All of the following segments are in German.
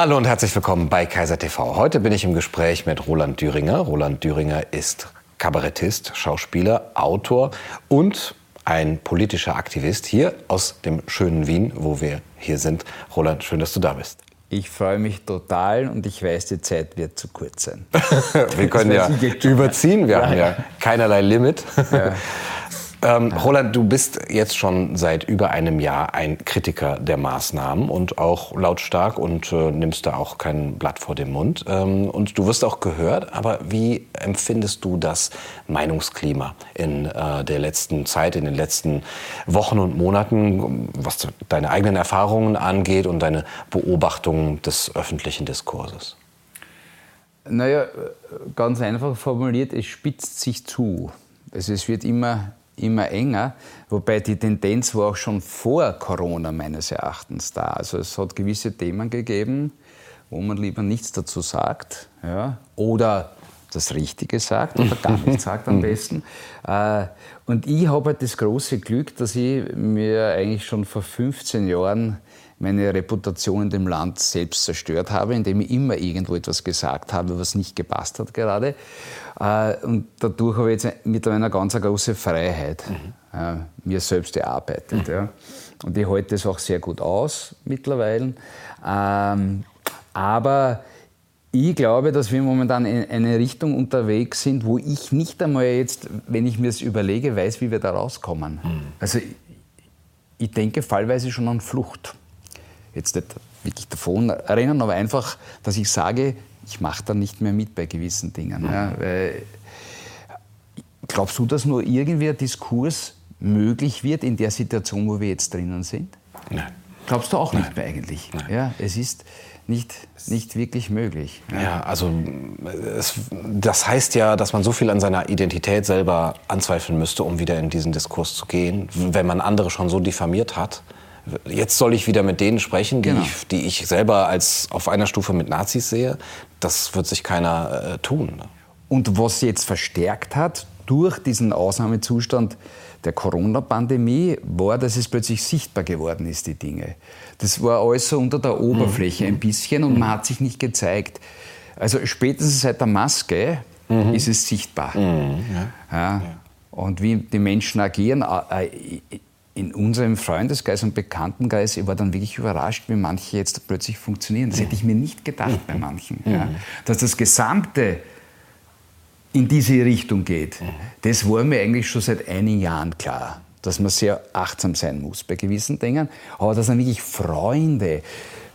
Hallo und herzlich willkommen bei Kaiser TV. Heute bin ich im Gespräch mit Roland Düringer. Roland Düringer ist Kabarettist, Schauspieler, Autor und ein politischer Aktivist hier aus dem schönen Wien, wo wir hier sind. Roland, schön, dass du da bist. Ich freue mich total und ich weiß, die Zeit wird zu kurz sein. wir können ja überziehen, wir ja. haben ja keinerlei Limit. Ja. Ähm, Roland, du bist jetzt schon seit über einem Jahr ein Kritiker der Maßnahmen und auch lautstark und äh, nimmst da auch kein Blatt vor den Mund. Ähm, und du wirst auch gehört, aber wie empfindest du das Meinungsklima in äh, der letzten Zeit, in den letzten Wochen und Monaten, was deine eigenen Erfahrungen angeht und deine Beobachtungen des öffentlichen Diskurses? Naja, ganz einfach formuliert, es spitzt sich zu. Also es wird immer immer enger, wobei die Tendenz war auch schon vor Corona meines Erachtens da. Also es hat gewisse Themen gegeben, wo man lieber nichts dazu sagt ja, oder das Richtige sagt oder gar nichts sagt am besten. Äh, und ich habe halt das große Glück, dass ich mir eigentlich schon vor 15 Jahren meine Reputation in dem Land selbst zerstört habe, indem ich immer irgendwo etwas gesagt habe, was nicht gepasst hat gerade. Äh, und dadurch habe ich jetzt mittlerweile eine ganz große Freiheit mhm. Äh, mir selbst erarbeitet. Mhm. Ja. Und ich halte das auch sehr gut aus mittlerweile. Ähm, aber ich glaube, dass wir momentan in eine Richtung unterwegs sind, wo ich nicht einmal jetzt, wenn ich mir das überlege, weiß, wie wir da rauskommen. Mhm. Also ich denke fallweise schon an Flucht jetzt nicht wirklich davon rennen, aber einfach, dass ich sage, ich mache da nicht mehr mit bei gewissen Dingen. Ja, weil, glaubst du, dass nur irgendwie ein Diskurs möglich wird in der Situation, wo wir jetzt drinnen sind? Nein. Glaubst du auch Nein. nicht mehr eigentlich? Nein. Ja, es ist nicht, nicht wirklich möglich. Ja, ja also es, das heißt ja, dass man so viel an seiner Identität selber anzweifeln müsste, um wieder in diesen Diskurs zu gehen, wenn man andere schon so diffamiert hat jetzt soll ich wieder mit denen sprechen, die, genau. ich, die ich selber als auf einer Stufe mit Nazis sehe. Das wird sich keiner äh, tun. Ne? Und was jetzt verstärkt hat durch diesen Ausnahmezustand der Corona-Pandemie, war, dass es plötzlich sichtbar geworden ist, die Dinge. Das war alles so unter der Oberfläche mhm. ein bisschen und mhm. man hat sich nicht gezeigt. Also spätestens seit der Maske mhm. ist es sichtbar. Mhm. Ja. Ja. Und wie die Menschen agieren, äh, in unserem Freundeskreis und Bekanntenkreis, ich war dann wirklich überrascht, wie manche jetzt plötzlich funktionieren. Das hätte ich mir nicht gedacht bei manchen. Ja. Dass das Gesamte in diese Richtung geht, das war mir eigentlich schon seit einigen Jahren klar. Dass man sehr achtsam sein muss bei gewissen Dingen, aber dass dann wirklich Freunde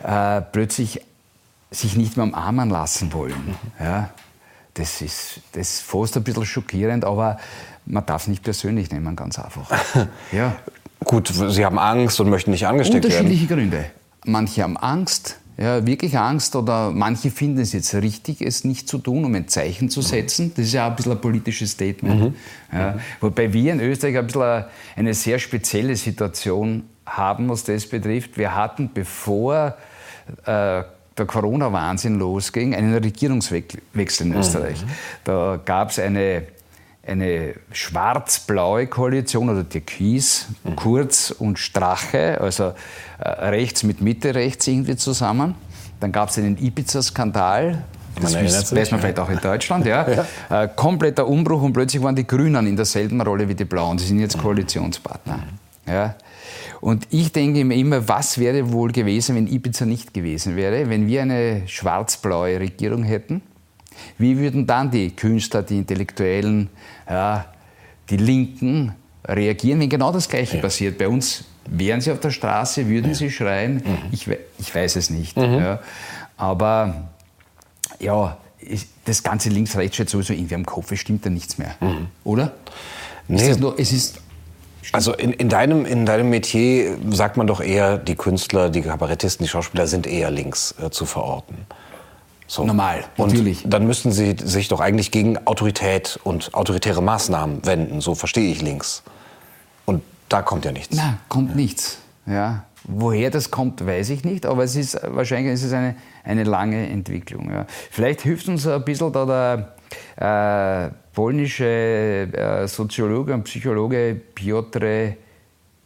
äh, plötzlich sich nicht mehr umarmen lassen wollen. Ja, das ist, das ist fast ein bisschen schockierend, aber man darf nicht persönlich nehmen, ganz einfach. Ja. Gut, Sie haben Angst und möchten nicht angesteckt Unterschiedliche werden. Gründe. Manche haben Angst, ja, wirklich Angst oder manche finden es jetzt richtig, es nicht zu tun, um ein Zeichen zu setzen. Das ist ja auch ein bisschen ein politisches Statement. Mhm. Ja, wobei wir in Österreich ein bisschen eine sehr spezielle Situation haben, was das betrifft. Wir hatten, bevor äh, der Corona-Wahnsinn losging, einen Regierungswechsel in Österreich. Mhm. Da gab es eine eine schwarz-blaue Koalition oder Türkis, mhm. Kurz und Strache, also äh, rechts mit Mitte rechts irgendwie zusammen. Dann gab es einen Ibiza-Skandal, das weiß, weiß man vielleicht auch in Deutschland, ja. ja. Äh, kompletter Umbruch und plötzlich waren die Grünen in derselben Rolle wie die Blauen. Die sind jetzt mhm. Koalitionspartner. Ja. Und ich denke mir immer, was wäre wohl gewesen, wenn Ibiza nicht gewesen wäre, wenn wir eine schwarz-blaue Regierung hätten? Wie würden dann die Künstler, die Intellektuellen, ja, die Linken reagieren, wenn genau das Gleiche ja. passiert? Bei uns wären sie auf der Straße, würden ja. sie schreien? Mhm. Ich, ich, weiß es nicht. Mhm. Ja. Aber ja, das ganze Links-Rechts steht sowieso irgendwie am Kopf, es stimmt da nichts mehr. Mhm. Oder? Nee. Ist nur, es ist also in, in, deinem, in deinem Metier sagt man doch eher, die Künstler, die Kabarettisten, die Schauspieler sind eher links äh, zu verorten. So. Normal, natürlich. Und dann müssten Sie sich doch eigentlich gegen Autorität und autoritäre Maßnahmen wenden. So verstehe ich links. Und da kommt ja nichts. Na, kommt ja. nichts. Ja. Woher das kommt, weiß ich nicht, aber es ist, wahrscheinlich ist es eine, eine lange Entwicklung. Ja. Vielleicht hilft uns ein bisschen da der äh, polnische äh, Soziologe und Psychologe Piotr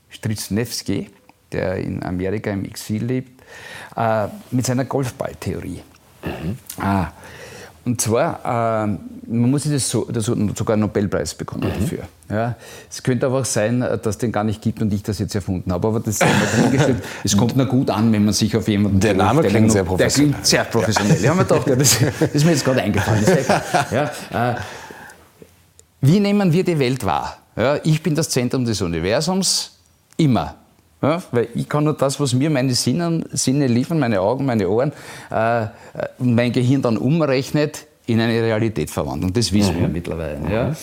Strycznewski, der in Amerika im Exil lebt äh, mit seiner Golfballtheorie. Mhm. Ah, und zwar, äh, man muss das, so, das sogar einen Nobelpreis bekommen mhm. dafür. Ja, es könnte aber auch sein, dass es den gar nicht gibt und ich das jetzt erfunden habe. Aber das. Es kommt nur gut an, wenn man sich auf jemanden. Der Name klingt der, sehr professionell. Der klingt sehr professionell. Ja, man dachte, das, das ist mir jetzt gerade eingefallen. Ja, äh, wie nehmen wir die Welt wahr? Ja, ich bin das Zentrum des Universums, immer. Ja, weil ich kann nur das, was mir meine Sinne, Sinne liefern, meine Augen, meine Ohren, äh, äh mein Gehirn dann umrechnet, in eine Realität verwandeln. Das wissen mhm. wir mittlerweile. Ja.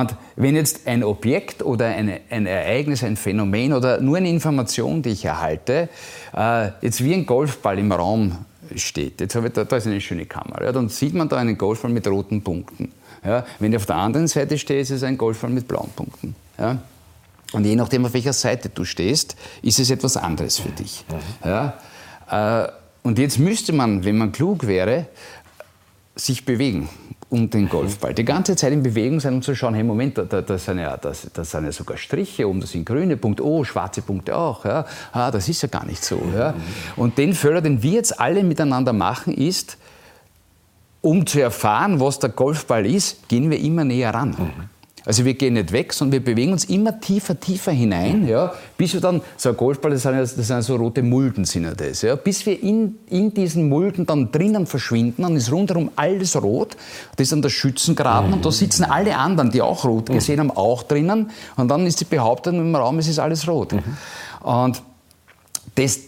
Und wenn jetzt ein Objekt oder eine, ein Ereignis, ein Phänomen oder nur eine Information, die ich erhalte, äh, jetzt wie ein Golfball im Raum steht, jetzt habe ich da, da ist eine schöne Kamera, ja, dann sieht man da einen Golfball mit roten Punkten. Ja. Wenn ich auf der anderen Seite stehe, ist es ein Golfball mit blauen Punkten. Ja. Und je nachdem, auf welcher Seite du stehst, ist es etwas anderes für dich. Mhm. Ja? Äh, und jetzt müsste man, wenn man klug wäre, sich bewegen um den Golfball. Die ganze Zeit in Bewegung sein, um zu schauen, hey, Moment, da, da, sind, ja, da, da sind ja sogar Striche um, das sind grüne Punkte, oh, schwarze Punkte auch. Ja. Ah, das ist ja gar nicht so. Ja. Und den Fehler, den wir jetzt alle miteinander machen, ist, um zu erfahren, was der Golfball ist, gehen wir immer näher ran. Mhm. Also wir gehen nicht weg, sondern wir bewegen uns immer tiefer, tiefer hinein, ja, bis wir dann, so ein Golfball, das sind, ja, das sind so rote Mulden, sind ja das, ja, bis wir in, in diesen Mulden dann drinnen verschwinden, dann ist rundherum alles rot, das ist dann der Schützengraben mhm. und da sitzen alle anderen, die auch rot mhm. gesehen haben, auch drinnen und dann ist die Behauptung im Raum, es ist alles rot. Mhm. Und das, äh,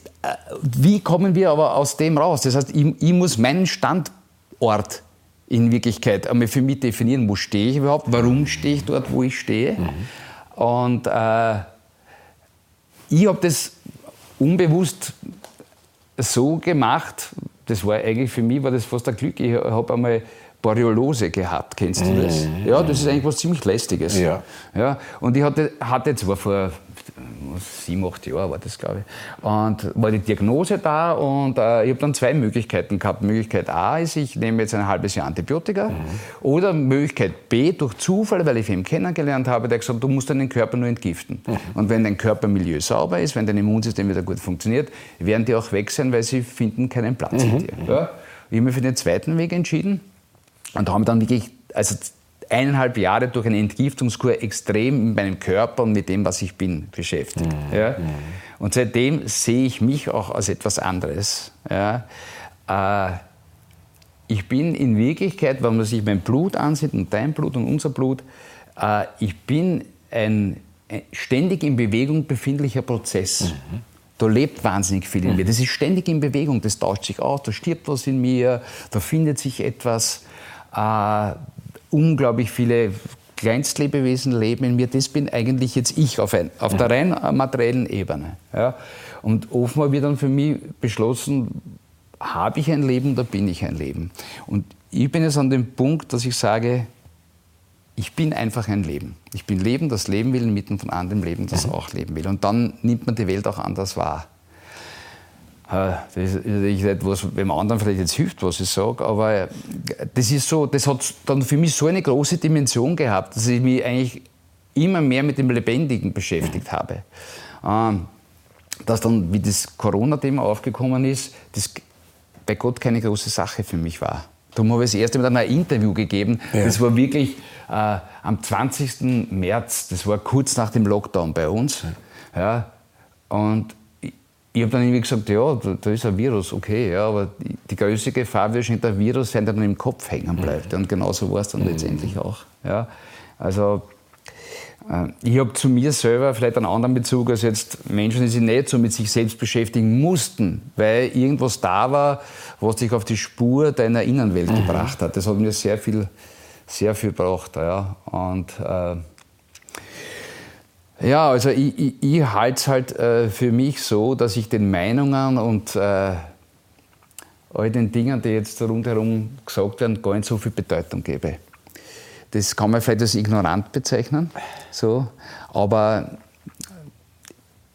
wie kommen wir aber aus dem raus? Das heißt, ich, ich muss meinen Standort in Wirklichkeit einmal für mich definieren, wo stehe ich überhaupt, warum stehe ich dort, wo ich stehe. Mhm. Und äh, ich habe das unbewusst so gemacht, das war eigentlich für mich war das fast ein Glück. Ich habe einmal Boreolose gehabt, kennst du das? Mhm. Ja, das ist eigentlich was ziemlich Lästiges. Ja. Ja, und ich hatte, hatte zwar vor sieben, acht Jahren war das, glaube ich. Und war die Diagnose da und äh, ich habe dann zwei Möglichkeiten gehabt. Möglichkeit A ist, ich nehme jetzt ein halbes Jahr Antibiotika. Mhm. Oder Möglichkeit B, durch Zufall, weil ich ihn kennengelernt habe, der gesagt, du musst deinen Körper nur entgiften. Mhm. Und wenn dein Körpermilieu sauber ist, wenn dein Immunsystem wieder gut funktioniert, werden die auch weg sein, weil sie finden keinen Platz mhm. in dir. Ja? Ich habe mich für den zweiten Weg entschieden und haben dann wirklich, also eineinhalb Jahre durch eine Entgiftungskur extrem mit meinem Körper und mit dem, was ich bin, beschäftigt. Mhm. Ja? Mhm. Und seitdem sehe ich mich auch als etwas anderes. Ja? Äh, ich bin in Wirklichkeit, wenn man sich mein Blut ansieht und dein Blut und unser Blut, äh, ich bin ein, ein, ständig in Bewegung befindlicher Prozess. Mhm. Da lebt wahnsinnig viel in mir. Mhm. Das ist ständig in Bewegung, das tauscht sich aus, da stirbt was in mir, da findet sich etwas. Äh, unglaublich viele Kleinstlebewesen leben in mir. Das bin eigentlich jetzt ich auf, ein, auf der rein materiellen Ebene. Ja. Und offenbar wird dann für mich beschlossen, habe ich ein Leben oder bin ich ein Leben? Und ich bin jetzt an dem Punkt, dass ich sage, ich bin einfach ein Leben. Ich bin Leben, das leben will, inmitten von anderem Leben, das auch leben will. Und dann nimmt man die Welt auch anders wahr. Das ist nicht etwas, wenn man anderen vielleicht jetzt hilft, was ich sage, aber das ist so, das hat dann für mich so eine große Dimension gehabt, dass ich mich eigentlich immer mehr mit dem Lebendigen beschäftigt habe. Ähm, dass dann, wie das Corona-Thema aufgekommen ist, das bei Gott keine große Sache für mich war. Darum habe ich das erste Mal ein Interview gegeben. Ja. Das war wirklich äh, am 20. März, das war kurz nach dem Lockdown bei uns. Ja, und ich habe dann irgendwie gesagt, ja, da, da, ist ein Virus, okay, ja, aber die, die größte Gefahr wird wahrscheinlich der Virus sein, der dann im Kopf hängen bleibt. Mhm. Und genauso war es dann mhm. letztendlich auch. Ja. Also äh, ich habe zu mir selber vielleicht einen anderen Bezug als jetzt Menschen, die sich nicht so mit sich selbst beschäftigen mussten, weil irgendwas da war, was dich auf die Spur deiner Innenwelt mhm. gebracht hat. Das hat mir sehr viel, sehr viel gebracht. Ja. Und äh, ja, also ich, ich, ich halte es halt äh, für mich so, dass ich den Meinungen und äh, all den Dingen, die jetzt rundherum gesagt werden, gar nicht so viel Bedeutung gebe. Das kann man vielleicht als ignorant bezeichnen, so, aber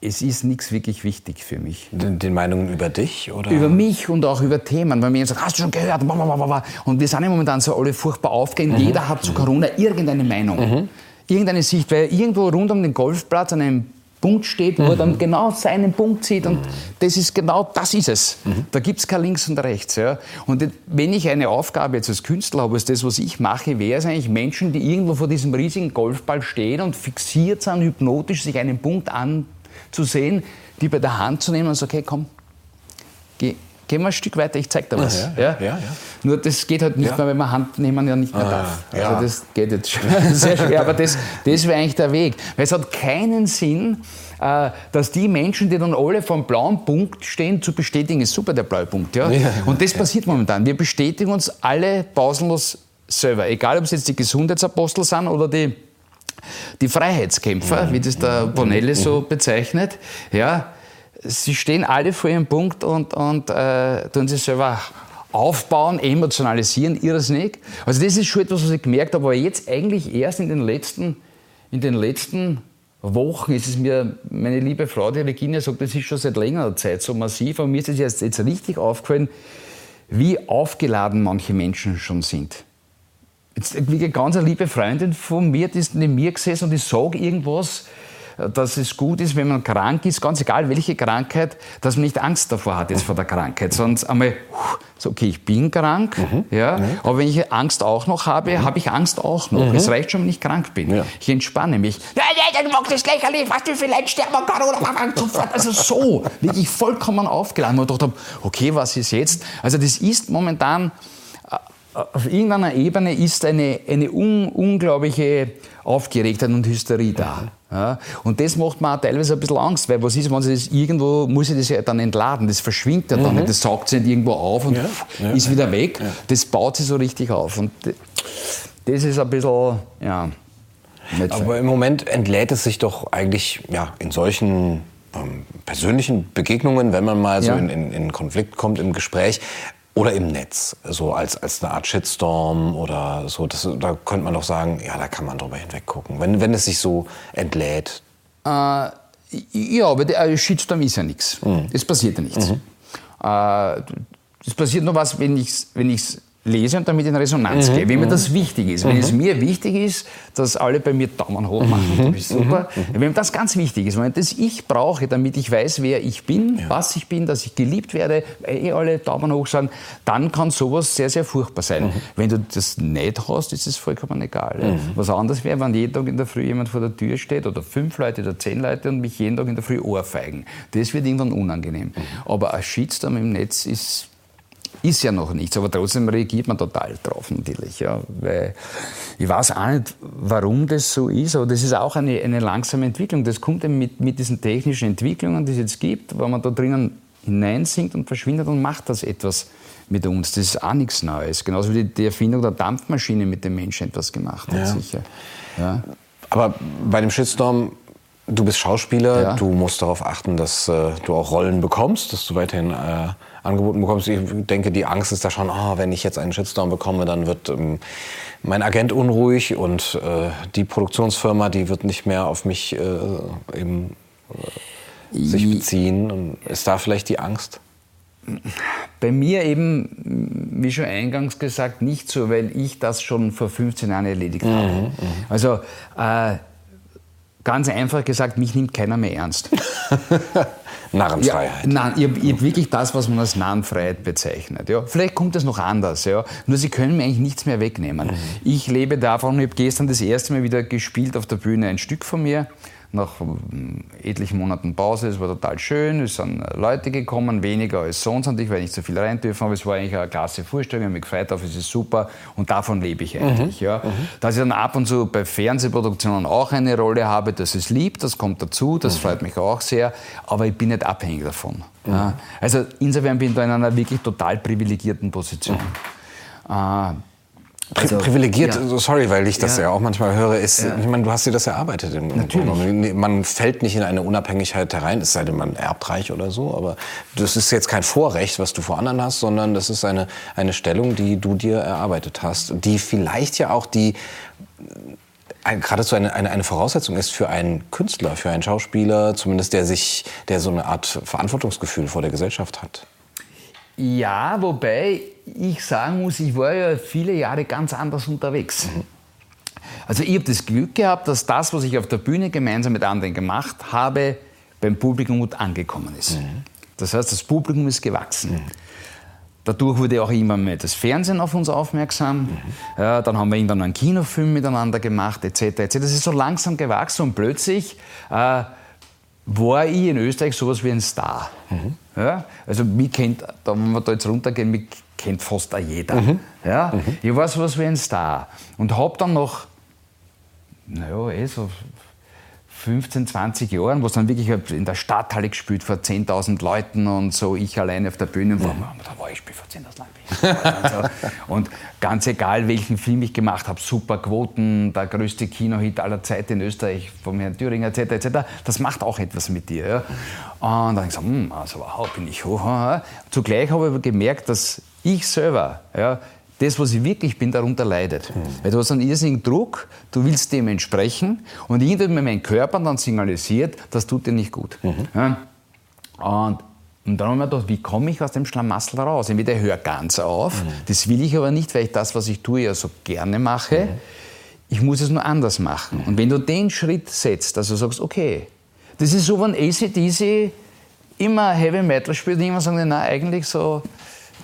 es ist nichts wirklich wichtig für mich. Den, den, Meinungen über dich? Oder? Über mich und auch über Themen. Weil mir sagt, hast du schon gehört? Und wir sind ja momentan so alle furchtbar aufgehend. Mhm. Jeder hat zu Corona irgendeine Meinung. Mhm irgendeine Sicht, weil irgendwo rund um den Golfplatz an einem Punkt steht, wo mhm. er dann genau seinen Punkt sieht und mhm. das ist genau, das ist es. Mhm. Da gibt es kein Links und Rechts. Ja. Und wenn ich eine Aufgabe jetzt als Künstler habe, als das, was ich mache, wäre es eigentlich Menschen, die irgendwo vor diesem riesigen Golfball stehen und fixiert sind, hypnotisch sich einen Punkt anzusehen, die bei der Hand zu nehmen und sagen, okay, komm, geh, gehen wir ein Stück weiter, ich zeig dir was. Ja, ja, ja. Nur das geht halt nicht mehr, wenn man Hand nehmen ja nicht mehr ah, darf. Also das geht jetzt sehr schwer, aber das, das wäre eigentlich der Weg. Weil es hat keinen Sinn, äh, dass die Menschen, die dann alle vom blauen Punkt stehen, zu bestätigen, ist super der blaue Punkt. Ja? Und das passiert momentan. Wir bestätigen uns alle pausenlos selber. Egal, ob es jetzt die Gesundheitsapostel sind oder die die Freiheitskämpfer, wie das der Bonelli so bezeichnet, ja, sie stehen alle vor ihrem Punkt und, und äh, tun sich selber aufbauen, emotionalisieren, irrsinnig. Also das ist schon etwas, was ich gemerkt habe, aber jetzt eigentlich erst in den letzten, in den letzten Wochen ist es mir, meine liebe Frau, die Regina sagt, das ist schon seit längerer Zeit so massiv, aber mir ist es jetzt, jetzt richtig aufgefallen, wie aufgeladen manche Menschen schon sind. Jetzt, wie eine ganz liebe Freundin von mir, die ist neben mir gesessen und ich sage irgendwas, dass es gut ist, wenn man krank ist, ganz egal welche Krankheit, dass man nicht Angst davor hat jetzt vor der Krankheit, sondern einmal, so, okay, ich bin krank, mhm. ja, mhm. aber wenn ich Angst auch noch habe, mhm. habe ich Angst auch noch. Mhm. Es reicht schon, wenn ich krank bin. Ja. Ich entspanne mich. Nein, nein, dann macht das lächerlich, was du vielleicht sterben kann oder sofort. Also so, wirklich vollkommen aufgeladen. Und ich dachte, okay, was ist jetzt? Also das ist momentan auf irgendeiner Ebene ist eine, eine un, unglaubliche Aufgeregtheit und Hysterie da. Ja, und das macht mir auch teilweise ein bisschen Angst, weil was ist, wenn sie das irgendwo, muss ich das ja dann entladen, das verschwindet ja dann mhm. nicht, das saugt sich irgendwo auf und ja, ja, ist wieder weg, das baut sich so richtig auf und das ist ein bisschen, ja. Aber im Moment entlädt es sich doch eigentlich ja, in solchen ähm, persönlichen Begegnungen, wenn man mal so in, in, in Konflikt kommt im Gespräch, oder im Netz, so als, als eine Art Shitstorm oder so. Das, da könnte man doch sagen, ja, da kann man drüber hinweg gucken, wenn, wenn es sich so entlädt. Äh, ja, aber der äh, Shitstorm ist ja nichts. Mhm. Es passiert ja nichts. Mhm. Äh, es passiert nur was, wenn ich es wenn lese und damit in Resonanz mhm. gehe, wenn mir mhm. das wichtig ist. Wenn es mhm. mir wichtig ist, dass alle bei mir Daumen hoch machen, mhm. du bist super. Wenn mir das ganz wichtig ist, wenn das ich brauche, damit ich weiß, wer ich bin, ja. was ich bin, dass ich geliebt werde, eh alle Daumen hoch sagen, dann kann sowas sehr, sehr furchtbar sein. Mhm. Wenn du das nicht hast, ist es vollkommen egal. Mhm. Was anderes wäre, wenn jeden Tag in der Früh jemand vor der Tür steht oder fünf Leute oder zehn Leute und mich jeden Tag in der Früh ohrfeigen. Das wird irgendwann unangenehm. Aber ein Shitstorm im Netz ist ist ja noch nichts, aber trotzdem reagiert man total drauf natürlich. Ja, weil ich weiß auch nicht, warum das so ist, aber das ist auch eine, eine langsame Entwicklung. Das kommt eben mit, mit diesen technischen Entwicklungen, die es jetzt gibt, wo man da drinnen hineinsinkt und verschwindet und macht das etwas mit uns. Das ist auch nichts Neues. Genauso wie die, die Erfindung der Dampfmaschine mit dem Menschen etwas gemacht hat, ja. sicher. Ja. Aber bei dem Shitstorm Du bist Schauspieler, ja. du musst darauf achten, dass äh, du auch Rollen bekommst, dass du weiterhin äh, angeboten bekommst. Ich denke, die Angst ist da schon, oh, wenn ich jetzt einen Shitstorm bekomme, dann wird ähm, mein Agent unruhig und äh, die Produktionsfirma, die wird nicht mehr auf mich äh, eben, äh, sich beziehen. Und ist da vielleicht die Angst? Bei mir eben, wie schon eingangs gesagt, nicht so, weil ich das schon vor 15 Jahren erledigt mhm, habe. Mhm. Also äh, Ganz einfach gesagt, mich nimmt keiner mehr ernst. Narrenfreiheit. Ja, nein, habe hab wirklich das, was man als Narrenfreiheit bezeichnet. Ja. Vielleicht kommt es noch anders, ja. nur sie können mir eigentlich nichts mehr wegnehmen. Mhm. Ich lebe davon, ich habe gestern das erste Mal wieder gespielt auf der Bühne ein Stück von mir nach ähm, etlichen Monaten Pause. Es war total schön, es sind Leute gekommen, weniger als sonst und ich, weil nicht so viel rein dürfen, aber es war eigentlich eine klasse Vorstellung, ich habe mich gefreut auf, es ist super und davon lebe ich eigentlich. Mhm. Ja. Mhm. Dass ich dann ab und zu bei Fernsehproduktionen auch eine Rolle habe, das ist lieb, das kommt dazu, das mhm. freut mich auch sehr, aber ich bin nicht abhängig davon. Ja. Mhm. Also insofern bin ich da in einer wirklich total privilegierten Position. Mhm. Äh, also, privilegiert, ja. sorry, weil ich das ja, ja auch manchmal höre, ist, ja. ich meine, du hast dir das erarbeitet. Im Natürlich. Man fällt nicht in eine Unabhängigkeit herein, es sei denn, man erbt reich oder so, aber das ist jetzt kein Vorrecht, was du vor anderen hast, sondern das ist eine, eine Stellung, die du dir erarbeitet hast, die vielleicht ja auch die äh, geradezu eine, eine, eine Voraussetzung ist für einen Künstler, für einen Schauspieler, zumindest der sich, der so eine Art Verantwortungsgefühl vor der Gesellschaft hat. Ja, wobei ich sagen muss, ich war ja viele Jahre ganz anders unterwegs. Mhm. Also ich habe das Glück gehabt, dass das, was ich auf der Bühne gemeinsam mit anderen gemacht habe, beim Publikum gut angekommen ist. Mhm. Das heißt, das Publikum ist gewachsen. Mhm. Dadurch wurde auch immer mehr das Fernsehen auf uns aufmerksam. Mhm. Ja, dann haben wir irgendwann einen Kinofilm miteinander gemacht, etc. etc. Das ist so langsam gewachsen und plötzlich äh, war ich in Österreich sowas wie ein Star. Mhm. Ja, also mich kennt, da, wenn wir da jetzt runtergehen, mich kennt fast auch jeder. Mhm. Ja, mhm. Ich war sowas wie ein Star und habe dann noch, naja, eh so 15, 20 Jahren, wo es dann wirklich in der Stadthalle gespielt vor 10.000 Leuten und so, ich alleine auf der Bühne war, mhm. da war ich spiele vor 10.000 Leuten. und, ganz egal, welchen Film ich gemacht habe, super Quoten, der größte Kinohit aller Zeiten in Österreich von Herrn Thüringer etc. etc. Das macht auch etwas mit dir. Ja? Und dann habe ich gesagt, hm, also wow, bin ich hoch. Zugleich habe ich gemerkt, dass ich selber ja, das, was ich wirklich bin, darunter leidet. Mhm. Weil du hast einen irrsinnigen Druck, du willst dem entsprechen und irgendwann mein Körper dann signalisiert, das tut dir nicht gut. Mhm. Ja? Und, und dann haben wir gedacht, wie komme ich aus dem Schlamassel raus? Entweder ich höre ganz auf, mhm. das will ich aber nicht, weil ich das, was ich tue, ja so gerne mache. Mhm. Ich muss es nur anders machen. Und wenn du den Schritt setzt, also sagst, okay, das ist so, wenn ACDC immer Heavy Metal spielt, immer sagen, na eigentlich so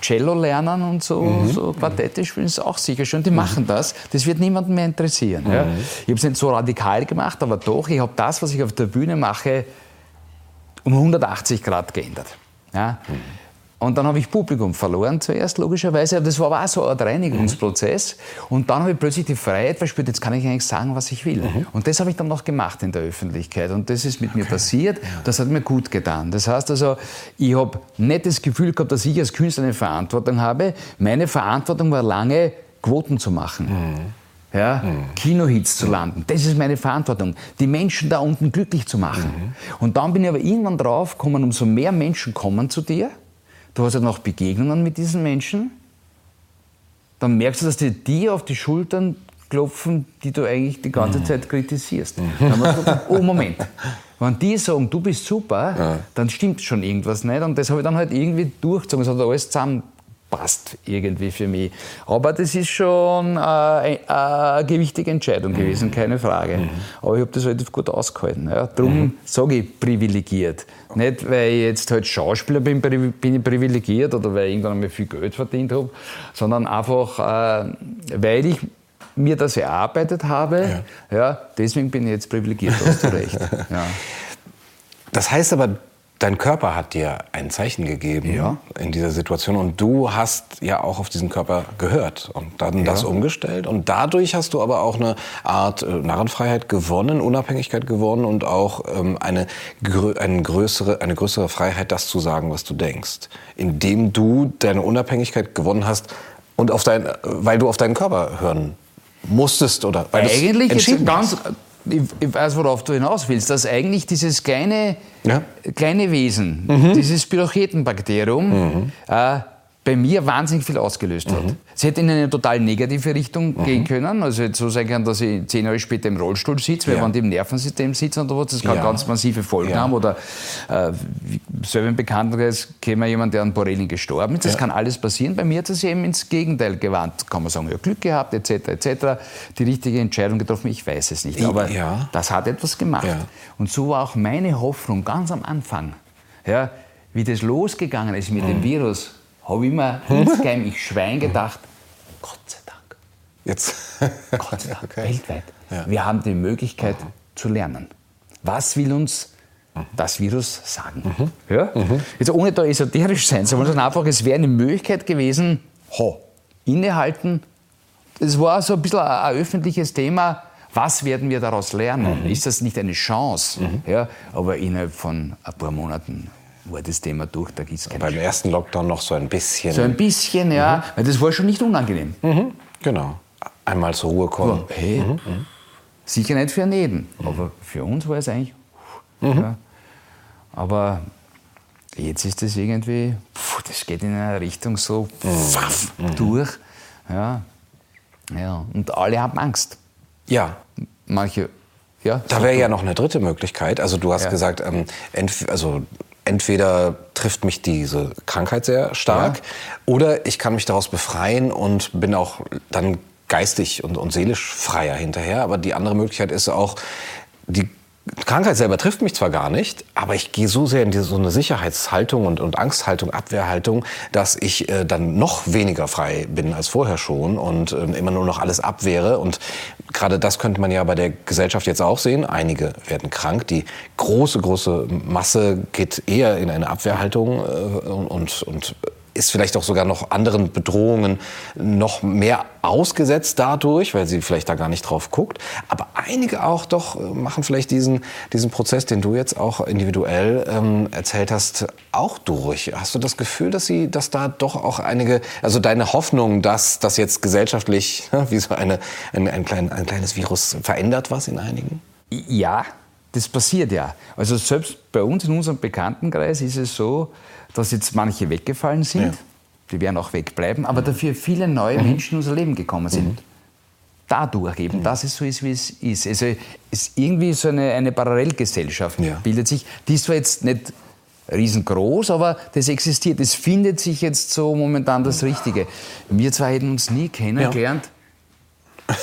Cello lernen und so, mhm. so Quartette spielen ist auch sicher schön. Die mhm. machen das. Das wird niemanden mehr interessieren. Mhm. Ja. Ich habe es nicht so radikal gemacht, aber doch, ich habe das, was ich auf der Bühne mache, um 180 Grad geändert. Ja. Mhm. Und dann habe ich Publikum verloren zuerst, logischerweise. Das war aber auch so ein Reinigungsprozess. Mhm. Und dann habe ich plötzlich die Freiheit verspürt, jetzt kann ich eigentlich sagen, was ich will. Mhm. Und das habe ich dann noch gemacht in der Öffentlichkeit. Und das ist mit okay. mir passiert. Das hat mir gut getan. Das heißt also, ich habe nicht das Gefühl gehabt, dass ich als Künstler eine Verantwortung habe. Meine Verantwortung war lange, Quoten zu machen. Mhm. Ja, mhm. Kinohits zu landen. Das ist meine Verantwortung, die Menschen da unten glücklich zu machen. Mhm. Und dann bin ich aber irgendwann drauf gekommen, umso mehr Menschen kommen zu dir, du hast ja noch Begegnungen mit diesen Menschen, dann merkst du, dass die dir auf die Schultern klopfen, die du eigentlich die ganze mhm. Zeit kritisierst. Mhm. Dann hast du oh Moment, wenn die sagen, du bist super, ja. dann stimmt schon irgendwas nicht. Und das habe ich dann halt irgendwie durchgezogen. Es hat alles zusammen passt irgendwie für mich. Aber das ist schon äh, eine gewichtige Entscheidung mhm. gewesen, keine Frage. Mhm. Aber ich habe das relativ gut ausgehalten. Ja. Darum mhm. sage ich privilegiert. Nicht, weil ich jetzt halt Schauspieler bin, bin ich privilegiert oder weil ich irgendwann einmal viel Geld verdient habe, sondern einfach, äh, weil ich mir das erarbeitet habe. Ja. ja. deswegen bin ich jetzt privilegiert, hast du recht. Ja. Das heißt aber, dein Körper hat dir ein Zeichen gegeben ja. in dieser Situation und du hast ja auch auf diesen Körper gehört und dann ja. das umgestellt und dadurch hast du aber auch eine Art äh, Narrenfreiheit gewonnen, Unabhängigkeit gewonnen und auch ähm, eine, eine, größere, eine größere Freiheit, das zu sagen, was du denkst, indem du deine Unabhängigkeit gewonnen hast und auf dein, weil du auf deinen Körper hören musstest oder weil eigentlich entschieden ganz hast ich, ich weiß, worauf du hinaus willst, dass eigentlich dieses kleine, ja. kleine Wesen, mhm. dieses Spirochetenbakterium, mhm. äh, bei mir wahnsinnig viel ausgelöst hat. Mhm. Es hätte in eine total negative Richtung mhm. gehen können. Also jetzt so sein kann, dass ich zehn Jahre später im Rollstuhl sitze, weil ja. die im Nervensystem sitzen oder was, das kann ja. ganz massive Folgen ja. haben. Oder äh, selber im Bekanntenkreis kennen wir jemanden, der an Borrelien gestorben ist. Das kann alles passieren. Bei mir hat es eben ins Gegenteil gewandt. Kann man sagen, ja, Glück gehabt, etc., etc. Die richtige Entscheidung getroffen, ich weiß es nicht. Aber das hat etwas gemacht. Und so war auch meine Hoffnung ganz am Anfang, ja, wie das losgegangen ist mit mhm. dem Virus habe ich mir insgeheim, ich Schwein gedacht, Gott sei Dank. Jetzt. Gott sei Dank, okay. weltweit. Ja. Wir haben die Möglichkeit mhm. zu lernen. Was will uns das Virus sagen? Mhm. Ja? Mhm. Jetzt ohne da esoterisch sein, sondern einfach, es wäre eine Möglichkeit gewesen, ho, innehalten. Es war so ein bisschen ein, ein öffentliches Thema. Was werden wir daraus lernen? Mhm. Ist das nicht eine Chance? Mhm. Ja, aber innerhalb von ein paar Monaten war das Thema durch, da gibt es Beim Schmerz. ersten Lockdown noch so ein bisschen. So ein bisschen, ja. Mhm. Weil das war schon nicht unangenehm. Mhm. Genau. Einmal zur Ruhe kommen. Ja, hey, mhm. Sicher nicht für jeden, mhm. aber für uns war es eigentlich. Mhm. Ja. Aber jetzt ist es irgendwie, pff, das geht in eine Richtung so mhm. durch. Ja. ja. Und alle haben Angst. Ja. Manche ja, da wäre ja noch eine dritte Möglichkeit. Also du hast ja. gesagt, ähm, also entweder trifft mich diese Krankheit sehr stark ja. oder ich kann mich daraus befreien und bin auch dann geistig und, und seelisch freier hinterher. Aber die andere Möglichkeit ist auch, die Krankheit selber trifft mich zwar gar nicht, aber ich gehe so sehr in diese, so eine Sicherheitshaltung und, und Angsthaltung, Abwehrhaltung, dass ich äh, dann noch weniger frei bin als vorher schon und äh, immer nur noch alles abwehre. Und gerade das könnte man ja bei der Gesellschaft jetzt auch sehen. Einige werden krank. Die große, große Masse geht eher in eine Abwehrhaltung äh, und, und ist vielleicht auch sogar noch anderen Bedrohungen noch mehr ausgesetzt dadurch, weil sie vielleicht da gar nicht drauf guckt. Aber einige auch doch äh, machen vielleicht diesen, diesen Prozess, den du jetzt auch individuell ähm, erzählt hast, auch durch. Hast du das Gefühl, dass sie, dass da doch auch einige, also deine Hoffnung, dass das jetzt gesellschaftlich wie so eine, ein, ein, klein, ein kleines Virus verändert was in einigen? Ja, das passiert ja. Also selbst bei uns in unserem Bekanntenkreis ist es so, dass jetzt manche weggefallen sind. Ja. Die werden auch wegbleiben, aber mhm. dafür viele neue mhm. Menschen in unser Leben gekommen sind. Mhm. Dadurch eben, mhm. dass es so ist, wie es ist. Also es ist irgendwie so eine, eine Parallelgesellschaft ja. bildet sich. Die ist zwar jetzt nicht riesengroß, aber das existiert. Es findet sich jetzt so momentan das Richtige. Wir zwei hätten uns nie kennengelernt. Ja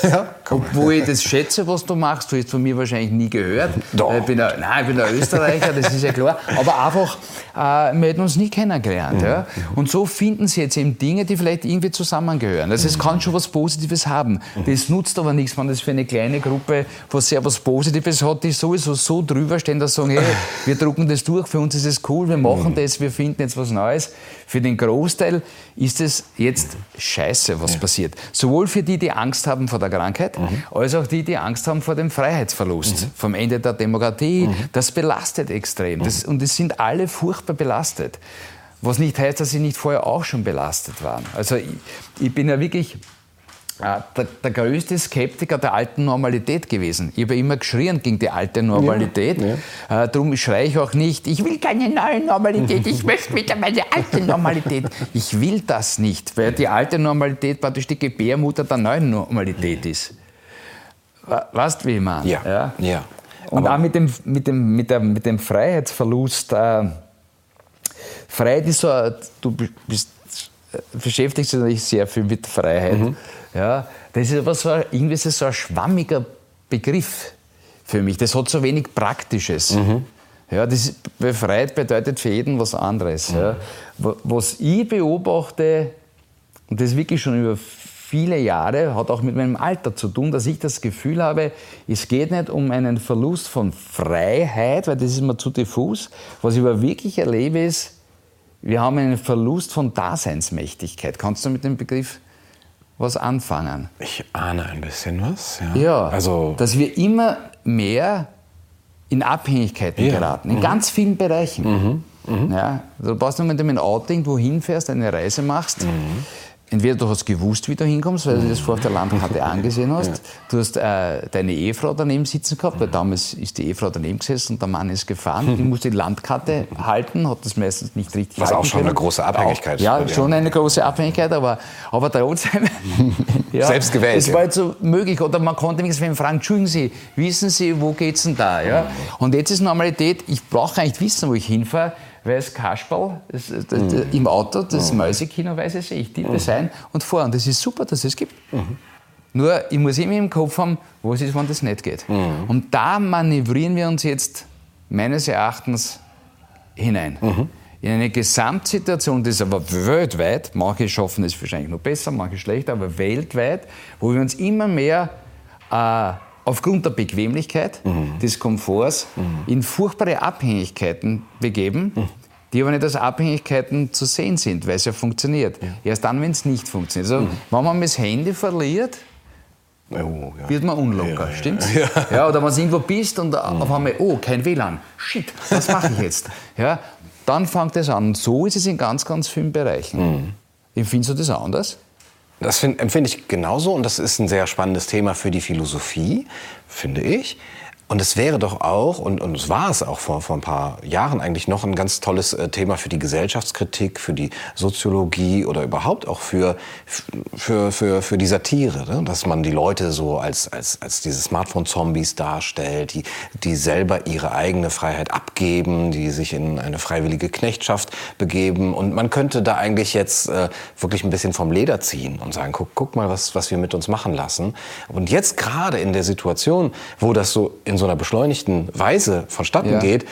Ja, Obwohl ich das schätze, was du machst. Du hast von mir wahrscheinlich nie gehört. Doch. Ich bin ein, nein, ich bin ein Österreicher, das ist ja klar. Aber einfach, äh, wir hätten uns nie kennengelernt. Mhm. Ja? Und so finden sie jetzt eben Dinge, die vielleicht irgendwie zusammengehören. Also es kann schon was Positives haben. Das nutzt aber nichts, wenn das für eine kleine Gruppe was sehr was Positives hat, die sowieso so drüber stehen, dass sie sagen, hey, wir drucken das durch, für uns ist es cool, wir machen mhm. das, wir finden jetzt was Neues. Für den Großteil ist es jetzt scheiße, was passiert. Sowohl für die, die Angst haben vor der Krankheit, mhm. als auch die, die Angst haben vor dem Freiheitsverlust, mhm. vom Ende der Demokratie. Mhm. Das belastet extrem. Das, und es sind alle furchtbar belastet. Was nicht heißt, dass sie nicht vorher auch schon belastet waren. Also ich, ich bin ja wirklich der, der, größte Skeptiker der alten Normalität gewesen. Ich habe immer geschrien gegen die alte Normalität. Ja, ja. Äh, darum schreie ich auch nicht, ich will keine neue Normalität, ich möchte wieder meine alte Normalität. Ich will das nicht, weil die alte Normalität praktisch die Gebärmutter der neuen Normalität ist. Weißt du, wie ich meine? Ja. ja? ja. Und Aber auch mit dem, mit dem, mit der, mit dem Freiheitsverlust. Äh, Freiheit ist so, du bist, äh, beschäftigst dich natürlich sehr viel mit Freiheit. Mhm. Ja, das ist aber so, irgendwie ist so ein schwammiger Begriff für mich. Das hat so wenig Praktisches. Mhm. Ja, das befreit bedeutet für jeden was anderes. Mhm. Ja. Was ich beobachte, und das wirklich schon über viele Jahre, hat auch mit meinem Alter zu tun, dass ich das Gefühl habe, es geht nicht um einen Verlust von Freiheit, weil das ist mir zu diffus. Was ich aber wirklich erlebe, ist, wir haben einen Verlust von Daseinsmächtigkeit. Kannst du mit dem Begriff was anfangen. Ich ahne ein bisschen was. Ja, ja also dass wir immer mehr in Abhängigkeiten ja. geraten, in mhm. ganz vielen Bereichen. Mhm. Mhm. Ja, du brauchst nur, wenn du mit dem Auto irgendwo hinfährst, eine Reise machst, mhm entweder du hast gewusst, wie du hinkommst, weil du das vor der Landkarte angesehen hast. Ja. Du hast äh, deine Ehefrau daneben sitzen gehabt, weil damals ist die Ehefrau daneben gesessen und der Mann ist gefahren. Die musste die Landkarte halten, hat das meistens nicht richtig Was auch schon können. eine große Abhängigkeit. Auch, ja, schon eine große Abhängigkeit, aber, aber trotzdem. ja, Selbst gewählt. Es war jetzt so möglich. Oder man konnte mich fragen, Entschuldigen Sie, wissen Sie, wo geht's denn da? Ja? Und jetzt ist Normalität, ich brauche gar nicht wissen, wo ich hinfahre weil das Kasperl das, das, mhm. im Auto, das mhm. Mäusekino weiß ich, ich tippe es ein und fahre. Und das ist super, dass es gibt. Mhm. Nur, ich muss immer im Kopf haben, was ist, wenn das nicht geht. Mhm. Und da manövrieren wir uns jetzt meines Erachtens hinein. Mhm. In eine Gesamtsituation, das ist aber weltweit, manche schaffen es wahrscheinlich noch besser, manche schlechter, aber weltweit, wo wir uns immer mehr äh, aufgrund der Bequemlichkeit, mhm. des Komforts mhm. in furchtbare Abhängigkeiten begeben, mhm. die aber nicht als Abhängigkeiten zu sehen sind, weil es ja funktioniert. Ja. Erst dann, wenn es nicht funktioniert. Also, mhm. wenn man das Handy verliert, oh, ja. wird man unlocker, ja, stimmt's? Ja. ja. oder wenn du irgendwo bist und auf einmal, oh, kein WLAN, shit, was mache ich jetzt? ja, dann fängt es an. Und so ist es in ganz, ganz vielen Bereichen. Mhm. Empfindest du das anders? Das empfinde ich genauso und das ist ein sehr spannendes Thema für die Philosophie, finde ich. Und es wäre doch auch, und, und es war es auch vor, vor ein paar Jahren eigentlich noch ein ganz tolles äh, Thema für die Gesellschaftskritik, für die Soziologie oder überhaupt auch für, für, für, für die Satire. Ne? Dass man die Leute so als, als, als diese Smartphone-Zombies darstellt, die, die selber ihre eigene Freiheit abgeben, die sich in eine freiwillige Knechtschaft begeben. Und man könnte da eigentlich jetzt äh, wirklich ein bisschen vom Leder ziehen und sagen, guck, guck mal, was, was wir mit uns machen lassen. Und jetzt gerade in der Situation, wo das so in so einer beschleunigten Weise vonstatten ja. geht,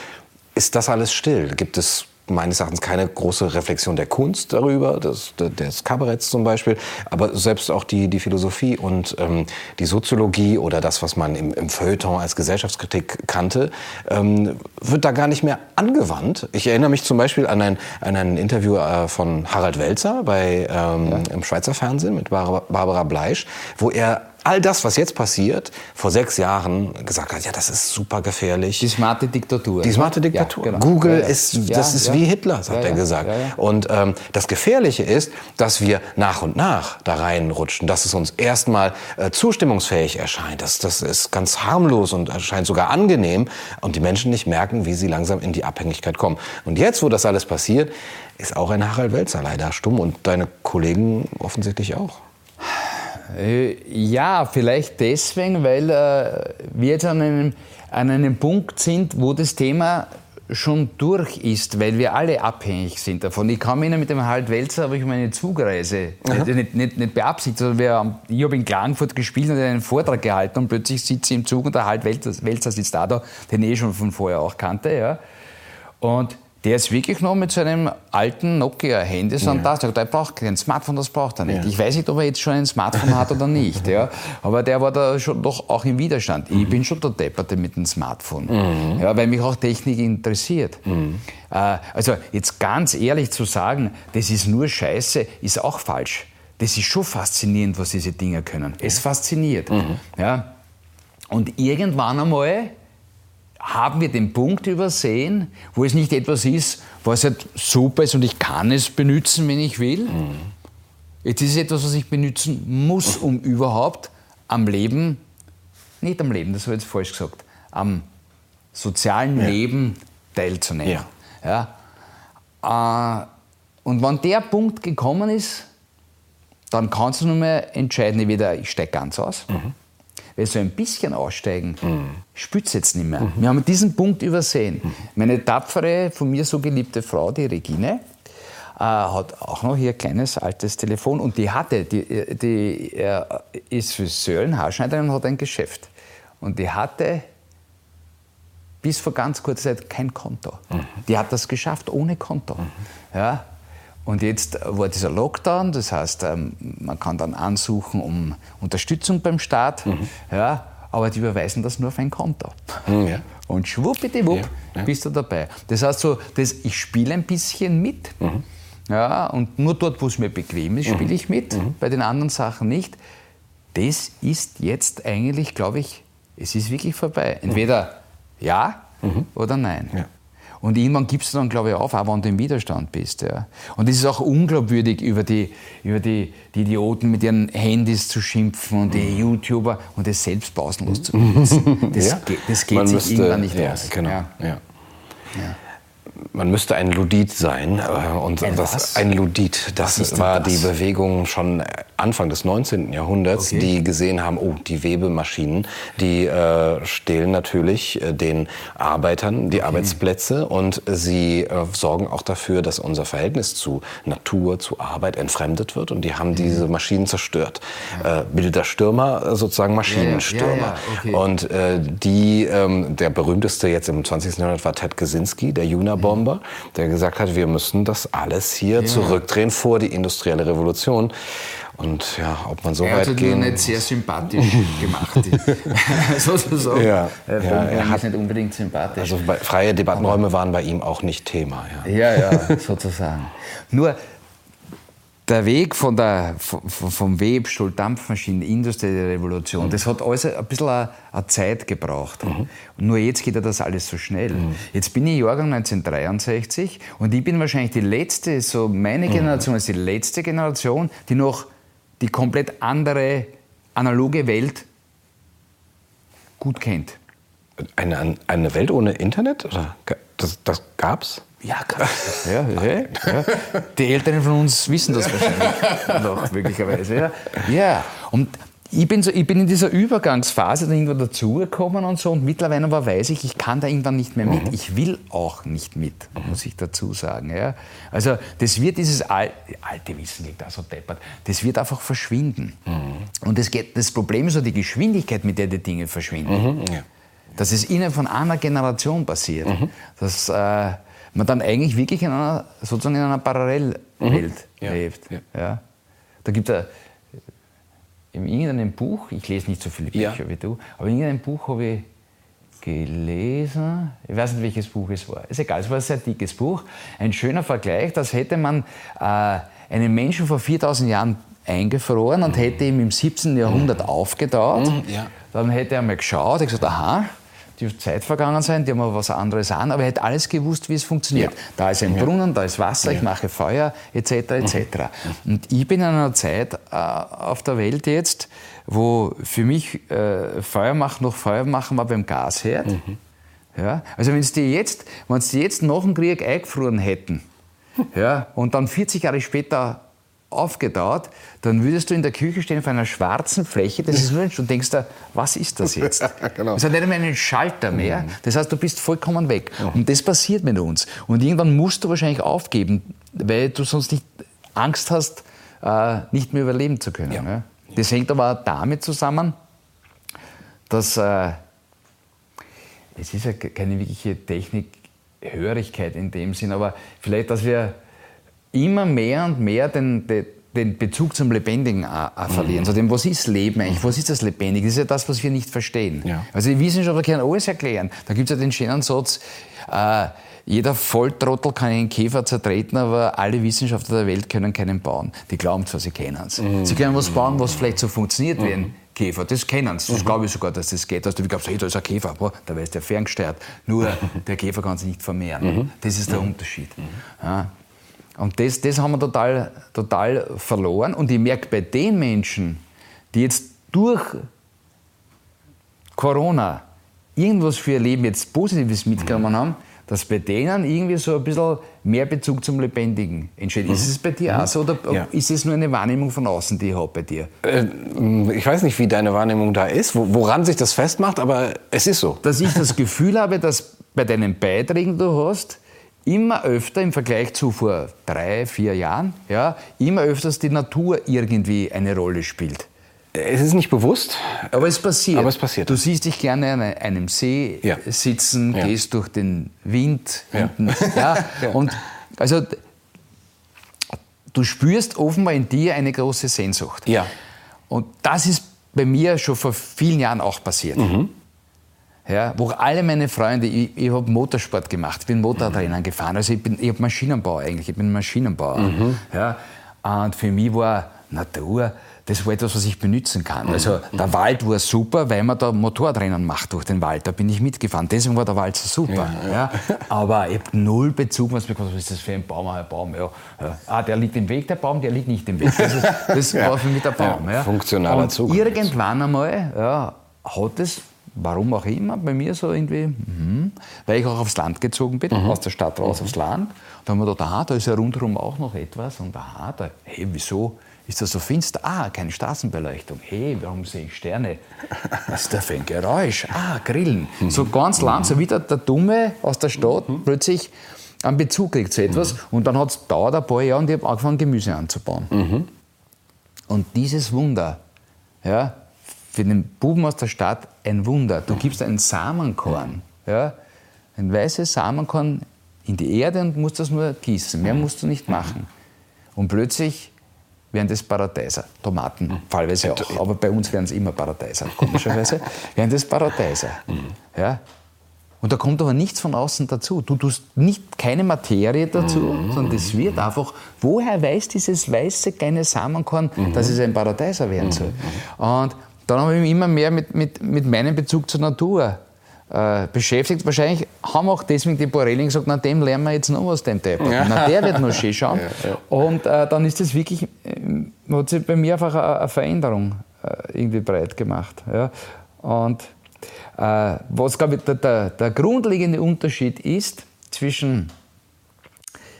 ist das alles still. Gibt es meines Erachtens keine große Reflexion der Kunst darüber, des, des Kabaretts zum Beispiel, aber selbst auch die, die Philosophie und ähm, die Soziologie oder das, was man im, im Feuilleton als Gesellschaftskritik kannte, ähm, wird da gar nicht mehr angewandt. Ich erinnere mich zum Beispiel an ein, an ein Interview äh, von Harald Welzer bei, ähm, ja. im Schweizer Fernsehen mit Barbara, Barbara Bleisch, wo er all das, was jetzt passiert, vor sechs Jahren gesagt hat, ja, das ist super gefährlich. Die smarte Diktatur. Die smarte Diktatur. Ja, genau. Google ja, ja. ist, das ist wie Hitler, hat er gesagt. Und ähm, das Gefährliche ist, dass wir nach und nach da reinrutschen, dass es uns erstmal äh, zustimmungsfähig erscheint. Das, das ist ganz harmlos und erscheint sogar angenehm und die Menschen nicht merken, wie sie langsam in die Abhängigkeit kommen. Und jetzt, wo das alles passiert, ist auch ein Harald Welzer leider stumm und deine Kollegen offensichtlich auch. Äh, ja, vielleicht deswegen, weil äh, wir jetzt an einem, an einem Punkt sind, wo das Thema schon durch ist, weil wir alle abhängig sind davon. Ich kann mich mit dem Harald Welzer habe ich meine Zugreise nicht, nicht, nicht beabsichtigt, sondern wir, ich habe in Klagenfurt gespielt und einen Vortrag gehalten und plötzlich sitze ich im Zug und der Harald Welzer, Welzer sitzt da, da, den ich eh schon von vorher auch kannte. Ja. Und der ist wirklich noch mit seinem alten Nokia-Handy so ja. da. Sagt, er braucht kein Smartphone, das braucht er nicht. Ja. Ich weiß nicht, ob er jetzt schon ein Smartphone hat oder nicht. Ja. Aber der war da schon doch auch im Widerstand. Mhm. Ich bin schon der Depperte mit dem Smartphone. Mhm. Ja, weil mich auch Technik interessiert. Mhm. Äh, also jetzt ganz ehrlich zu sagen, das ist nur Scheiße, ist auch falsch. Das ist schon faszinierend, was diese Dinge können. Es fasziniert. Mhm. Ja. Und irgendwann einmal haben wir den Punkt übersehen, wo es nicht etwas ist, was halt super ist und ich kann es benutzen, wenn ich will. Mhm. Jetzt ist es etwas, was ich benutzen muss, um überhaupt am Leben, nicht am Leben, das habe ich jetzt falsch gesagt, am sozialen ja. Leben teilzunehmen. Ja. ja. Äh, und wenn der Punkt gekommen ist, dann kannst du nur mehr entscheiden, entweder ich steige ganz aus mhm weil so ein bisschen aussteigen, mhm. spürt es jetzt nicht mehr. Mhm. Wir haben diesen Punkt übersehen. Mhm. Meine tapfere, von mir so geliebte Frau, die Regine, äh, hat auch noch hier ein kleines altes Telefon und die hatte, die, die äh, ist Friseurin, Haarschneiderin und hat ein Geschäft. Und die hatte bis vor ganz kurzer Zeit kein Konto. Mhm. Die hat das geschafft ohne Konto. Mhm. Ja, und jetzt war dieser Lockdown, das heißt, ähm, man kann dann ansuchen um Unterstützung beim Staat, mhm. ja, aber die überweisen das nur auf ein Konto. Mhm, ja. Und schwuppdiwupp ja, ja. bist du dabei. Das heißt so, das, ich spiele ein bisschen mit. Mhm. Ja, und nur dort, wo es mir bequem ist, spiele mhm. ich mit, mhm. bei den anderen Sachen nicht. Das ist jetzt eigentlich, glaube ich, es ist wirklich vorbei. Entweder ja mhm. oder nein. Und irgendwann gibst du dann, glaube ich, auf, auch wenn du im Widerstand bist. Ja. Und es ist auch unglaubwürdig, über, die, über die, die Idioten mit ihren Handys zu schimpfen und die mhm. YouTuber und das selbst pausenlos zu benutzen. Das, ja. das geht Man sich müsste, irgendwann nicht ja, aus. Genau. Ja man müsste ein Ludit sein. Äh, und ein, das, ein Ludit, das war das? die Bewegung schon Anfang des 19. Jahrhunderts, okay. die gesehen haben, oh, die Webemaschinen, die äh, stehlen natürlich äh, den Arbeitern die okay. Arbeitsplätze und sie äh, sorgen auch dafür, dass unser Verhältnis zu Natur, zu Arbeit entfremdet wird. Und die haben mhm. diese Maschinen zerstört. Ja. Äh, Bilderstürmer, äh, sozusagen Maschinenstürmer. Ja, ja. Okay. Und die, ähm, der berühmteste jetzt im 20. Jahrhundert war Ted Kaczynski, der Juna-Bomber, mhm. Der gesagt hat, wir müssen das alles hier zurückdrehen vor die industrielle Revolution. Und ja, ob man so er weit hat gehen... nicht sehr sympathisch gemacht. Sozusagen. Ja, ja, er hat nicht unbedingt sympathisch. Also freie Debattenräume waren bei ihm auch nicht Thema. Ja, ja, ja sozusagen. Nur der Weg von der, vom Webstuhl, Dampfmaschinen, industrielle Revolution, mhm. das hat alles ein bisschen eine, eine Zeit gebraucht. Mhm. Nur jetzt geht ja das alles so schnell. Mhm. Jetzt bin ich Jahrgang 1963 und ich bin wahrscheinlich die letzte, so meine mhm. Generation ist die letzte Generation, die noch die komplett andere analoge Welt gut kennt. Eine, eine Welt ohne Internet? Oder das, das gab's? Ja, ja, ja, ja, Die Älteren von uns wissen das wahrscheinlich noch, möglicherweise. Ja. ja, und ich bin, so, ich bin in dieser Übergangsphase da irgendwo dazugekommen und so und mittlerweile aber weiß ich, ich kann da irgendwann nicht mehr mit. Mhm. Ich will auch nicht mit, muss ich dazu sagen. Ja. Also das wird dieses Al alte Wissen, liegt da so deppert, das wird einfach verschwinden. Mhm. Und das, geht, das Problem ist so die Geschwindigkeit, mit der die Dinge verschwinden. Mhm, ja. Dass es innerhalb von einer Generation passiert. Mhm. Dass äh, man dann eigentlich wirklich in einer, sozusagen in einer Parallelwelt mhm. ja. lebt. Ja. ja. Da gibt es in irgendeinem Buch, ich lese nicht so viele Bücher ja. wie du, aber in irgendeinem Buch habe ich gelesen, ich weiß nicht, welches Buch es war, ist egal, es war ein sehr dickes Buch, ein schöner Vergleich, das hätte man äh, einen Menschen vor 4000 Jahren eingefroren und mhm. hätte ihm im 17. Jahrhundert mhm. aufgetaut, mhm, ja. dann hätte er mal geschaut, und gesagt, aha, die Zeit vergangen sein, die haben aber was anderes an, aber er hätte alles gewusst, wie es funktioniert. Ja. Da ist ein Brunnen, da ist Wasser, ja. ich mache Feuer, etc. etc. Mhm. Und ich bin in einer Zeit äh, auf der Welt jetzt, wo für mich äh, Feuer machen noch Feuer machen war beim Gasherd. Mhm. Ja? Also wenn die jetzt, wenn die jetzt nach dem Krieg eingefroren hätten ja, und dann 40 Jahre später aufgetaut, dann würdest du in der Küche stehen auf einer schwarzen Fläche, das ist nur und denkst da, was ist das jetzt? genau. Es hat nicht mehr einen Schalter mehr. Mhm. Das heißt, du bist vollkommen weg. Mhm. Und das passiert mit uns. Und irgendwann musst du wahrscheinlich aufgeben, weil du sonst nicht Angst hast, äh, nicht mehr überleben zu können. Ja. Das hängt aber auch damit zusammen, dass äh, es ist ja keine wirkliche Technikhörigkeit in dem Sinn, aber vielleicht, dass wir immer mehr und mehr den, den, den Bezug zum Lebendigen auch, verlieren. Mhm. So dem, was ist Leben eigentlich? Was ist das Lebendige? Das ist ja das, was wir nicht verstehen. Ja. Also die Wissenschaftler können alles erklären. Da gibt es ja den schönen Satz, äh, jeder Volltrottel kann einen Käfer zertreten, aber alle Wissenschaftler der Welt können keinen bauen. Die glauben zwar, sie kennen es. Mhm. Sie können was bauen, was vielleicht so funktioniert mhm. wie ein Käfer. Das kennen sie. Das mhm. glaube ich sogar, dass das geht. Also, du glaubst, hey, da ist ein Käfer. Boah, da ist der ferngesteuert. Nur der Käfer kann sich nicht vermehren. Mhm. Das ist der mhm. Unterschied. Ja. Und das, das haben wir total, total verloren. Und ich merke bei den Menschen, die jetzt durch Corona irgendwas für ihr Leben jetzt Positives mitgenommen haben, dass bei denen irgendwie so ein bisschen mehr Bezug zum Lebendigen entsteht. Mhm. Ist es bei dir mhm. auch so oder ja. ist es nur eine Wahrnehmung von außen, die ich habe bei dir? Äh, ich weiß nicht, wie deine Wahrnehmung da ist, woran sich das festmacht, aber es ist so. Dass ich das Gefühl habe, dass bei deinen Beiträgen, du hast, immer öfter im Vergleich zu vor drei, vier Jahren, ja, immer öfters die Natur irgendwie eine Rolle spielt. Es ist nicht bewusst. Aber es passiert. Aber es passiert. Du siehst dich gerne an einem See ja. sitzen, ja. gehst durch den Wind. Ja. Hinten, ja. Und also du spürst offenbar in dir eine große Sehnsucht. Ja. Und das ist bei mir schon vor vielen Jahren auch passiert. Mhm ja, wo alle meine Freunde, ich, ich habe Motorsport gemacht, ich bin Motortrainer mhm. gefahren, also ich, bin, ich habe Maschinenbau eigentlich, ich bin Maschinenbauer. Mhm. Ja, und für mich war Natur, das war etwas, was ich benutzen kann. Mhm. Also der Wald war super, weil man da Motorradrennen macht durch den Wald. Da bin ich mitgefahren. Deswegen war der Wald so super. Ja, ja. Ja. Aber ich habe null Bezug, was, was ist das für ein Baum? Ein Baum ja. Ah, der liegt im Weg, der Baum, der liegt nicht im Weg. Das, ist, das war für mich der Baum. Ja. Funktionaler Zug. Irgendwann einmal ja, hat es warum auch immer, bei mir so irgendwie, mh, weil ich auch aufs Land gezogen bin, mhm. aus der Stadt raus mhm. aufs Land. Da haben wir gedacht, aha, da ist ja rundherum auch noch etwas. Und aha, da, hey, wieso ist das so finster? Ah, keine Straßenbeleuchtung. Hey, warum sehe ich Sterne? Was ist da für ein Geräusch? Ah, Grillen. Mhm. So ganz langsam, wie der, der Dumme aus der Stadt mhm. plötzlich einen Bezug kriegt zu etwas. Mhm. Und dann hat es dauert ein paar Jahre und ich habe angefangen, Gemüse anzubauen. Mhm. Und dieses Wunder, ja, für den Buben aus der Stadt ein Wunder. Du gibst einen Samenkorn, ja, ein weißes Samenkorn in die Erde und musst das nur gießen. Mehr musst du nicht machen. Und plötzlich werden das Paradeiser. Tomaten, mhm. fallweise auch. Aber bei uns werden es immer Paradeiser, komischerweise. werden das Paradeiser. Mhm. Ja? Und da kommt aber nichts von außen dazu. Du tust nicht keine Materie dazu, mhm. sondern das wird einfach. Woher weiß dieses weiße kleine Samenkorn, mhm. dass es ein Paradeiser werden soll? Und dann habe ich mich immer mehr mit, mit, mit meinem Bezug zur Natur äh, beschäftigt. Wahrscheinlich haben auch deswegen die Borrelling gesagt, na dem lernen wir jetzt noch was, den Typ. Ja. Na der wird noch schön schauen. Ja, ja. Und äh, dann ist das wirklich, äh, hat sich bei mir einfach eine, eine Veränderung äh, irgendwie breit gemacht. Ja. Und Äh, was, glaube ich, der, der, der grundlegende Unterschied ist zwischen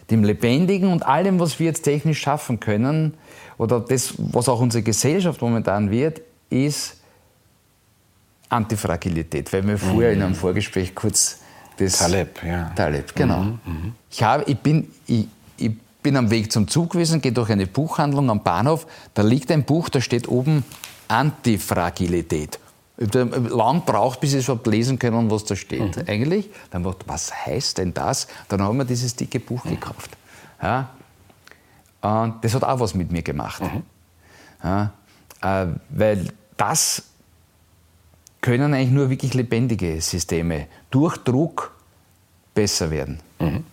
dem Lebendigen und allem, was wir jetzt technisch schaffen können, oder das, was auch unsere Gesellschaft momentan wird, ist Antifragilität. Weil wir mhm. vorher in einem Vorgespräch kurz das. Taleb, ja. Taleb, genau. Mhm. Mhm. Ich, habe, ich, bin, ich, ich bin am Weg zum Zug gewesen, gehe durch eine Buchhandlung am Bahnhof, da liegt ein Buch, da steht oben Antifragilität. Lang braucht, bis ich überhaupt lesen können, was da steht. Mhm. Eigentlich. Dann dachte was heißt denn das? Dann haben wir dieses dicke Buch mhm. gekauft. Ja? Und das hat auch was mit mir gemacht. Mhm. Ja? Äh, weil das können eigentlich nur wirklich lebendige Systeme durch Druck besser werden. Mhm.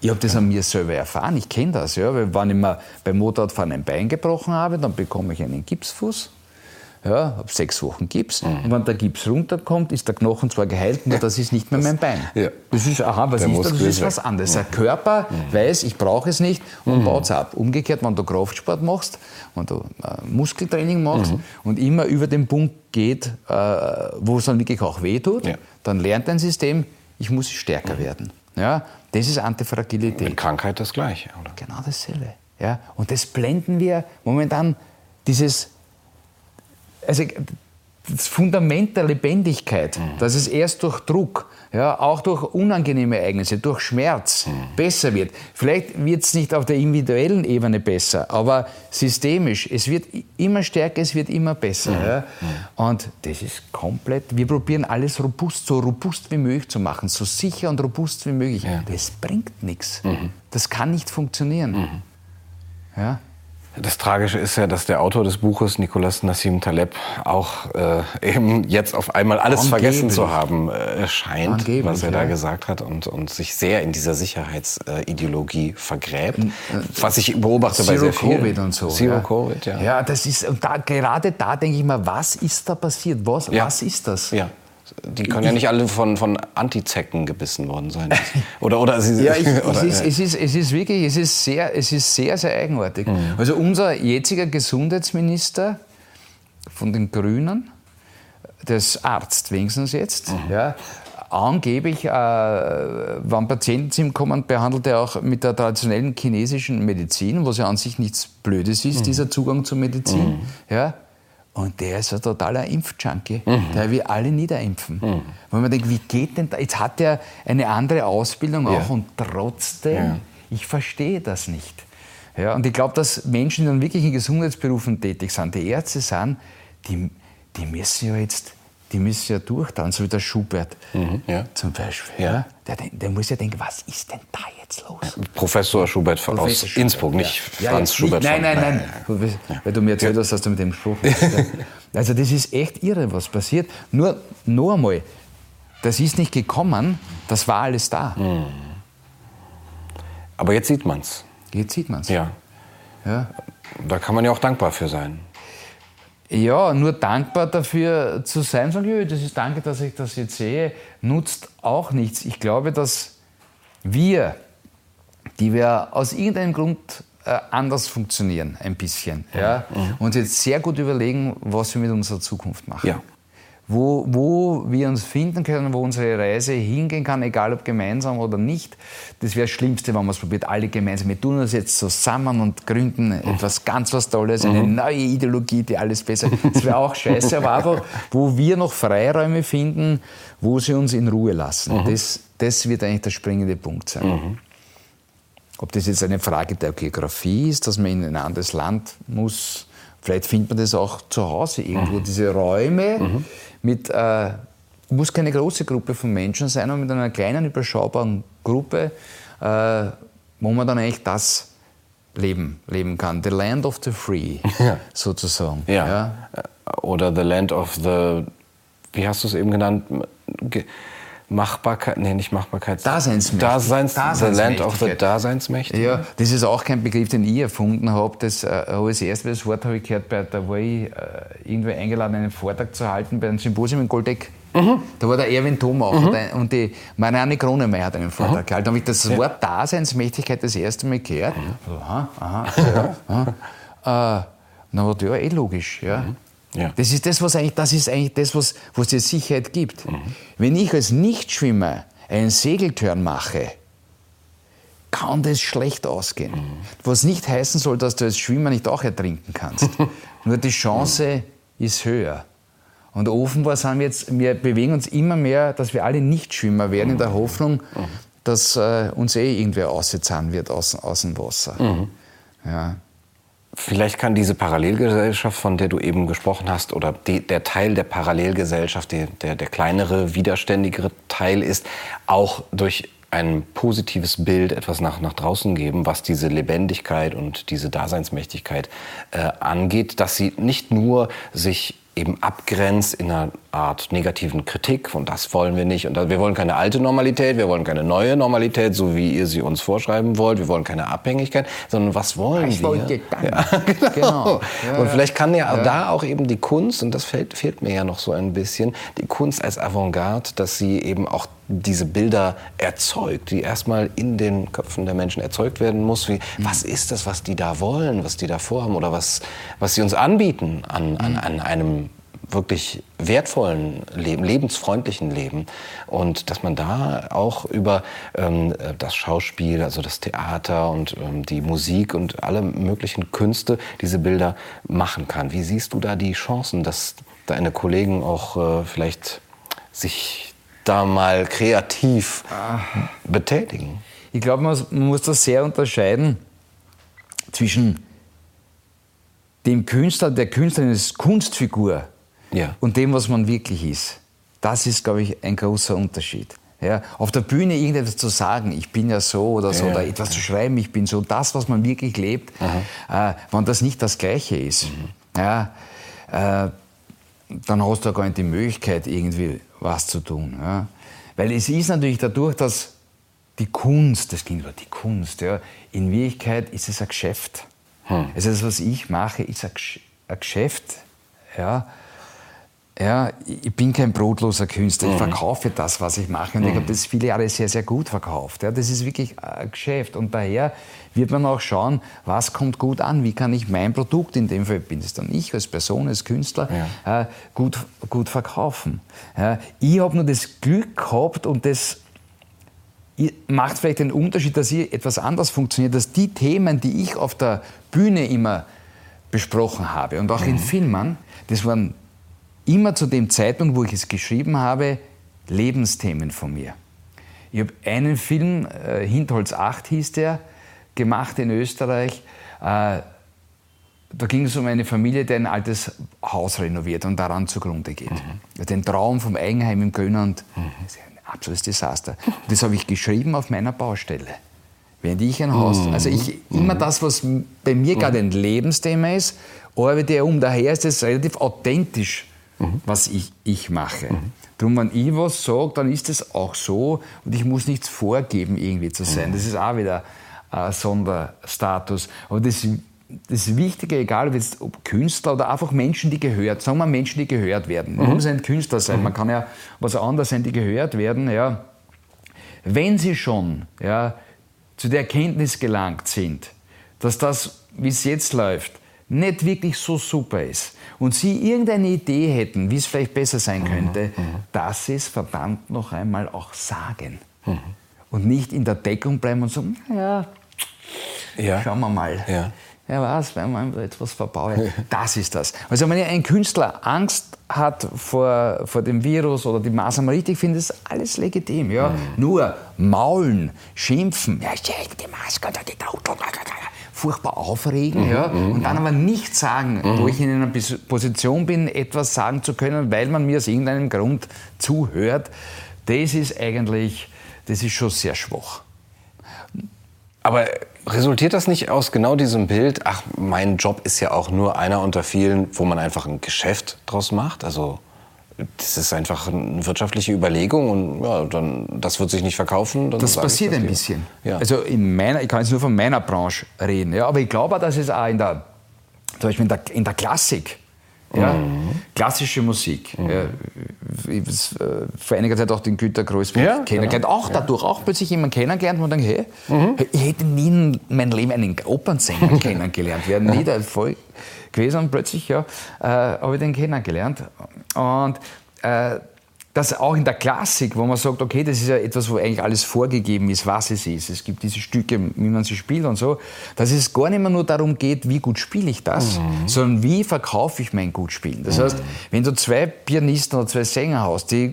Ich habe das an mir selber erfahren, ich kenne das. Ja, weil wenn ich mir beim Motorradfahren ein Bein gebrochen habe, dann bekomme ich einen Gipsfuß. Ja, habe sechs Wochen Gips. Mhm. Und wenn der Gips runterkommt, ist der Knochen zwar geheilt, nur das ist nicht mehr mein Bein. Ja. Das ist, aha, was der ist das? Das ist was anderes. Der Körper mhm. weiß, ich brauche es nicht und mhm. baut es ab. Umgekehrt, wenn du Kraftsport machst, wenn du äh, Muskeltraining machst mhm. und immer über den Punkt geht, äh, wo es dann wirklich auch wehtut, ja. dann lernt dein System, ich muss stärker mhm. werden. Ja, das ist Antifragilität. Mit Krankheit das Gleiche, oder? Genau dasselbe. Ja, und das blenden wir momentan, dieses also das Fundament der Lebendigkeit, mhm. dass es erst durch Druck, ja, auch durch unangenehme Ereignisse, durch Schmerz mhm. besser wird. Vielleicht wird es nicht auf der individuellen Ebene besser, aber systemisch. Es wird immer stärker, es wird immer besser. Mhm. Ja. Mhm. Und das ist komplett, wir probieren alles robust, so robust wie möglich zu machen, so sicher und robust wie möglich. Ja. Das bringt nichts. Mhm. Das kann nicht funktionieren. Mhm. Ja. Das Tragische ist ja, dass der Autor des Buches, Nicolas Nassim Taleb, auch äh, eben jetzt auf einmal alles Angeblich. vergessen zu haben äh, scheint, Angeblich, was er ja. da gesagt hat und, und sich sehr in dieser Sicherheitsideologie vergräbt. Äh, was ich beobachte Zero bei sehr vielen. Covid und so. Zero ja. Covid, ja. Ja, das ist, und da, gerade da denke ich mal, was ist da passiert? Was, ja. was ist das? Ja. Die können ja nicht alle von, von Antizecken gebissen worden sein. Oder, oder, sie, ja, ich, oder es, ist, es, ist, es ist wirklich, es ist sehr, es ist sehr, sehr eigenartig. Mhm. Also unser jetziger Gesundheitsminister von den Grünen, der ist Arzt wenigstens jetzt, mhm. ja, angeblich, äh, wenn Patienten zu ihm kommen, behandelt er auch mit der traditionellen chinesischen Medizin, was ja an sich nichts Blödes ist, mhm. dieser Zugang zur Medizin. Mhm. Ja, und der ist ein totaler Impfjunkie. Mhm. Der will alle niederimpfen. Mhm. Weil man denkt, wie geht denn da? Jetzt hat er eine andere Ausbildung auch ja. und trotzdem, ja. ich verstehe das nicht. Ja, und ich glaube, dass Menschen, die dann wirklich in Gesundheitsberufen tätig sind, die Ärzte sind, die, die müssen ja jetzt die müssen ja durchtauchen, so wie der Schubert mhm, ja. zum Beispiel. Ja. Der, der, muss ja denken, was ist denn da jetzt los? Professor Schubert Professor aus Schubert, Innsbruck, nicht Franz Schubert. Nein, nein, nein, nein. Weil du mir erzählt hast, dass du mit dem Spruch Also das ist echt irre, was passiert. Nur, noch einmal, das ist nicht gekommen, das war alles da. Mhm. Aber jetzt sieht man es. Jetzt sieht man es. Ja. ja. Da kann man ja auch dankbar für sein. Ja, nur dankbar dafür zu sein, sagen, ja, das ist danke, dass ich das jetzt sehe, nutzt auch nichts. Ich glaube, dass wir, die wir aus irgendeinem Grund äh, anders funktionieren, ein bisschen, ja, mhm. uns jetzt sehr gut überlegen, was wir mit unserer Zukunft machen. Ja wo, wo wir uns finden können, wo unsere Reise hingehen kann, egal ob gemeinsam oder nicht. Das wäre das Schlimmste, wenn man es probiert, alle gemeinsam. Wir tun das jetzt zusammen und gründen etwas ganz was Tolles, eine mhm. neue Ideologie, die alles besser. Das wäre auch scheiße, aber einfach, wo wir noch Freiräume finden, wo sie uns in Ruhe lassen. Mhm. Das, das wird eigentlich der springende Punkt sein. Mhm. Ob das jetzt eine Frage der Geografie ist, dass man in ein anderes Land muss, vielleicht findet man das auch zu Hause irgendwo, diese Räume, mit, äh, muss keine große Gruppe von Menschen sein, aber mit einer kleinen, überschaubaren Gruppe, äh, wo man dann eigentlich das leben, leben kann. The Land of the Free, ja. sozusagen. Ja. ja. Oder The Land of the, wie hast du es eben genannt? Machbarkeit, nee, nicht Machbarkeit. Daseinsmächtigkeit. Daseins, Daseinsmächtigkeit. The Land of the Daseinsmächtigkeit. Ja, das ist auch kein Begriff, den ich erfunden habe. Das, äh, das erste das Wort habe ich gehört, bei, da war ich äh, irgendwo eingeladen, einen Vortrag zu halten bei einem Symposium in Goldeck. Mhm. Da war der Erwin Thoma mhm. und die Marianne Kronemeyer hat einen Vortrag mhm. gehalten. Da habe ich das ja. Wort Daseinsmächtigkeit das erste Mal gehört. Mhm. aha, aha, ja, aha. Äh, na, ja, eh logisch. Ja. Mhm. Ja. Das ist das, was eigentlich, das ist eigentlich das, was, was dir Sicherheit gibt. Mhm. Wenn ich als Nichtschwimmer einen Segeltörn mache, kann das schlecht ausgehen. Mhm. Was nicht heißen soll, dass du als Schwimmer nicht auch ertrinken kannst. Nur die Chance mhm. ist höher. Und offenbar sind wir jetzt, wir bewegen uns immer mehr, dass wir alle Nichtschwimmer werden, in der Hoffnung, mhm. dass äh, uns eh irgendwer auszahlen wird aus, aus dem Wasser. Mhm. Ja. Vielleicht kann diese Parallelgesellschaft, von der du eben gesprochen hast, oder die, der Teil der Parallelgesellschaft, die, der, der kleinere, widerständigere Teil ist, auch durch ein positives Bild etwas nach, nach draußen geben, was diese Lebendigkeit und diese Daseinsmächtigkeit äh, angeht, dass sie nicht nur sich eben abgrenzt in einer Art negativen Kritik und das wollen wir nicht und wir wollen keine alte Normalität, wir wollen keine neue Normalität, so wie ihr sie uns vorschreiben wollt, wir wollen keine Abhängigkeit, sondern was wollen ich wir? Wollte ja, genau. genau. Ja, und vielleicht kann ja, ja, da auch eben die Kunst und das fehlt, fehlt mir ja noch so ein bisschen, die Kunst als Avantgarde, dass sie eben auch diese Bilder erzeugt, die erstmal in den Köpfen der Menschen erzeugt werden muss. Wie, mhm. Was ist das, was die da wollen, was die da vorhaben oder was, was sie uns anbieten an, an, an einem wirklich wertvollen Leben, lebensfreundlichen Leben. Und dass man da auch über ähm, das Schauspiel, also das Theater und ähm, die Musik und alle möglichen Künste diese Bilder machen kann. Wie siehst du da die Chancen, dass deine Kollegen auch äh, vielleicht sich da mal kreativ ah. betätigen? Ich glaube, man, man muss das sehr unterscheiden zwischen dem Künstler, der Künstlerin ist Kunstfigur ja. und dem, was man wirklich ist. Das ist, glaube ich, ein großer Unterschied. Ja, auf der Bühne irgendetwas zu sagen, ich bin ja so oder so, ja, oder etwas zu schreiben, ich bin so, das, was man wirklich lebt, äh, wenn das nicht das Gleiche ist, mhm. ja, äh, dann hast du gar nicht die Möglichkeit, irgendwie was zu tun. Ja. Weil es ist natürlich dadurch, dass die Kunst, das klingt über die Kunst, ja, in Wirklichkeit ist es ein Geschäft. Hm. Also das, was ich mache, ist ein Geschäft. Ja, ja, ich bin kein brotloser Künstler. Ich mhm. verkaufe das, was ich mache. Und mhm. ich habe das viele Jahre sehr, sehr gut verkauft. Ja, das ist wirklich ein Geschäft. Und daher wird man auch schauen, was kommt gut an. Wie kann ich mein Produkt, in dem Fall bin es dann ich als Person, als Künstler, ja. äh, gut, gut verkaufen. Ja, ich habe nur das Glück gehabt und das macht vielleicht den Unterschied, dass hier etwas anders funktioniert, dass die Themen, die ich auf der Bühne immer besprochen habe und auch mhm. in Filmen, das waren immer zu dem Zeitpunkt, wo ich es geschrieben habe, Lebensthemen von mir. Ich habe einen Film, äh, Hintholz 8 hieß der, gemacht in Österreich. Äh, da ging es um eine Familie, die ein altes Haus renoviert und daran zugrunde geht. Mhm. Den Traum vom Eigenheim im Grünland. Mhm. Das ist ein absolutes Desaster. Das habe ich geschrieben auf meiner Baustelle. Während ich ein Haus. Mhm. Also ich, immer das, was bei mir gerade ein Lebensthema ist, arbeite ich um. Daher ist es relativ authentisch mhm. was ich, ich mache. Mhm. Darum, wenn ich was sage, dann ist es auch so und ich muss nichts vorgeben, irgendwie zu sein. Mhm. Das ist auch wieder ein Sonderstatus. Aber das, das Wichtige, egal ob, jetzt, ob Künstler oder einfach Menschen, die gehört, sagen wir Menschen, die gehört werden. Man mhm. muss ein Künstler sein, man kann ja was anderes sein, die gehört werden. Ja. Wenn sie schon ja, zu der Erkenntnis gelangt sind, dass das, wie es jetzt läuft, nicht wirklich so super ist und Sie irgendeine Idee hätten, wie es vielleicht besser sein könnte, mhm, mhm. dass Sie es verdammt noch einmal auch sagen. Mhm. Und nicht in der Deckung bleiben und sagen, ja, ja. schauen wir mal. Ja. Ja, was, wenn man etwas verbaut. Das ist das. Also wenn ein Künstler Angst hat vor, vor dem Virus oder die Maßnahmen richtig findet, ist alles legitim. Ja? Mhm. Nur maulen, schimpfen, ja, die Maske, die furchtbar aufregen mhm, ja, mhm, und dann aber nicht sagen, mhm. wo ich in einer Position bin, etwas sagen zu können, weil man mir aus irgendeinem Grund zuhört, das ist eigentlich, das ist schon sehr schwach. Aber resultiert das nicht aus genau diesem Bild, ach, mein Job ist ja auch nur einer unter vielen, wo man einfach ein Geschäft draus macht? Also das ist einfach eine wirtschaftliche Überlegung und ja, dann, das wird sich nicht verkaufen. das passiert das ein bisschen. Ja. Also in meiner, ich kann jetzt nur von meiner Branche reden, ja, aber ich glaube auch, dass es auch in der, zum Beispiel in der, in der Klassik, ja, mhm. klassische Musik. Mhm. Ja, ich habe äh, vor einiger Zeit auch den Günter Kreuz ja, kennengelernt. Genau. Auch dadurch, auch plötzlich jemanden kennengelernt, wo man denkt, hey, mhm. ich hätte nie in meinem Leben einen Opernsänger kennengelernt. Wäre nie der voll gewesen und plötzlich ja, äh, habe ich den kennengelernt. Und äh, das auch in der Klassik, wo man sagt, okay, das ist ja etwas, wo eigentlich alles vorgegeben ist, was es ist. Es gibt diese Stücke, wie man sie spielt und so, dass es gar nicht mehr nur darum geht, wie gut spiele ich das, mhm. sondern wie verkaufe ich mein Gutspielen. Das mhm. heißt, wenn du zwei Pianisten oder zwei Sänger hast, die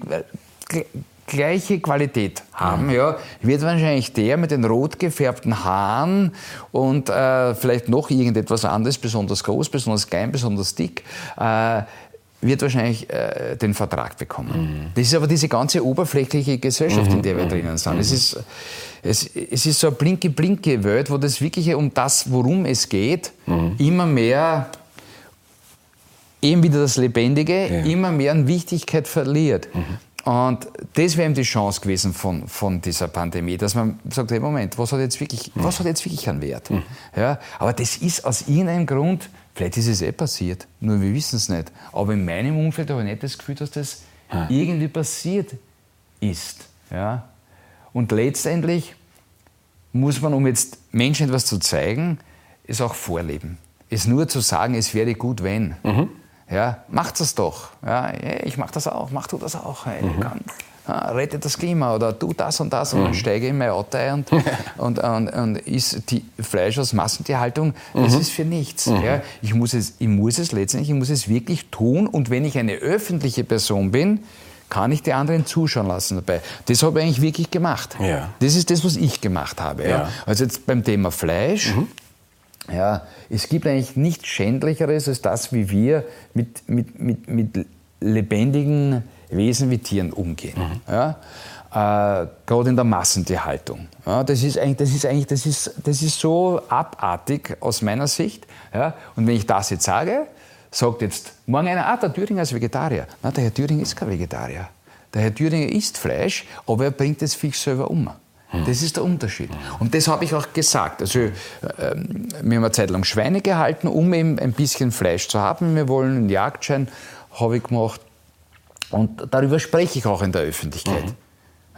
äh, gleiche Qualität haben, mhm. ja, wird wahrscheinlich der mit den rot gefärbten Haaren und äh, vielleicht noch irgendetwas anderes, besonders groß, besonders klein, besonders dick, äh, wird wahrscheinlich äh, den Vertrag bekommen. Mhm. Das ist aber diese ganze oberflächliche Gesellschaft, mhm. in der wir mhm. drinnen sind. Mhm. Es, ist, es, es ist so eine blinke-blinke Welt, wo das wirklich um das, worum es geht, mhm. immer mehr eben wieder das Lebendige, ja. immer mehr an Wichtigkeit verliert. Mhm. Und das wäre eben die Chance gewesen von, von dieser Pandemie, dass man sagt, hey, Moment, was hat jetzt wirklich, mhm. was hat jetzt wirklich einen Wert? Mhm. Ja, aber das ist aus irgendeinem Grund, vielleicht ist es eh passiert, nur wir wissen es nicht. Aber in meinem Umfeld habe ich nicht das Gefühl, dass das irgendwie passiert ist. Ja? Und letztendlich muss man, um jetzt Menschen etwas zu zeigen, es auch vorleben. Es nur zu sagen, es wäre gut, wenn. Mhm. Ja, macht es doch. Ja, ich mache das auch, mach du das auch. Hey, mhm. kann, ja, rette das Klima oder tu das und das mhm. und steige in mein Auto ein und, und, und, und isst die Fleisch aus Massentierhaltung. Das mhm. ist für nichts. Mhm. Ja, ich, muss es, ich muss es letztendlich, ich muss es wirklich tun und wenn ich eine öffentliche Person bin, kann ich die anderen zuschauen lassen dabei. Das habe ich eigentlich wirklich gemacht. Ja. Das ist das, was ich gemacht habe. Ja. ja. Also jetzt beim Thema Fleisch. Ja, es gibt eigentlich nichts Schändlicheres als das, wie wir mit, mit, mit, mit lebendigen Wesen wie Tieren umgehen. Mhm. Ja? Äh, Gerade in der Massentierhaltung. Ja, das, ist eigentlich, das, ist eigentlich das, ist, das ist so abartig aus meiner Sicht. Ja? Und wenn ich das jetzt sage, sagt jetzt morgen einer, ah, der Thüringer ist Vegetarier. Nein, der Herr Thüringer ist kein Vegetarier. Der Herr Thüringer isst Fleisch, aber er bringt das Fisch selber um. Das ist der Unterschied. Und das habe ich auch gesagt. Also, äh, wir haben eine Zeit lang Schweine gehalten, um eben ein bisschen Fleisch zu haben. Wir wollen einen Jagdschein, habe ich gemacht. Und darüber spreche ich auch in der Öffentlichkeit. Mhm.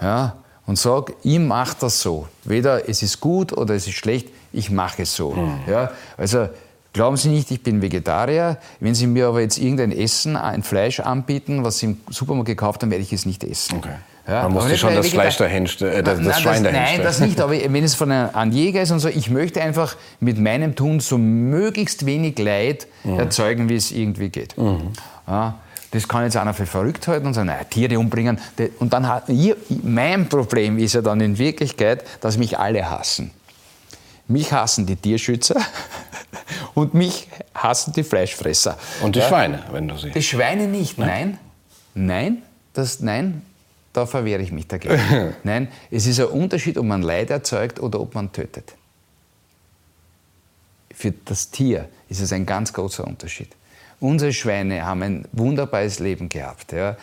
Ja, und sage, ich mache das so. Weder es ist gut oder es ist schlecht, ich mache es so. Mhm. Ja, also glauben Sie nicht, ich bin Vegetarier. Wenn Sie mir aber jetzt irgendein Essen, ein Fleisch anbieten, was Sie im Supermarkt gekauft haben, werde ich es nicht essen. Okay. Ja, Man musste schon das Fleisch dahin, äh, das, das Schwein dahin Nein, das nicht, aber wenn es von einem Jäger ist und so, ich möchte einfach mit meinem Tun so möglichst wenig Leid mhm. erzeugen, wie es irgendwie geht. Mhm. Ja, das kann jetzt einer für verrückt halten und sagen, naja, Tiere umbringen. Und dann hat, mein Problem ist ja dann in Wirklichkeit, dass mich alle hassen. Mich hassen die Tierschützer und mich hassen die Fleischfresser. Und die ja, Schweine, wenn du sie. Die Schweine nicht, nein. Nein, das, nein, da verwehre ich mich dagegen. Nein, es ist ein Unterschied, ob man Leid erzeugt oder ob man tötet. Für das Tier ist es ein ganz großer Unterschied. Unsere Schweine haben ein wunderbares Leben gehabt. Ja.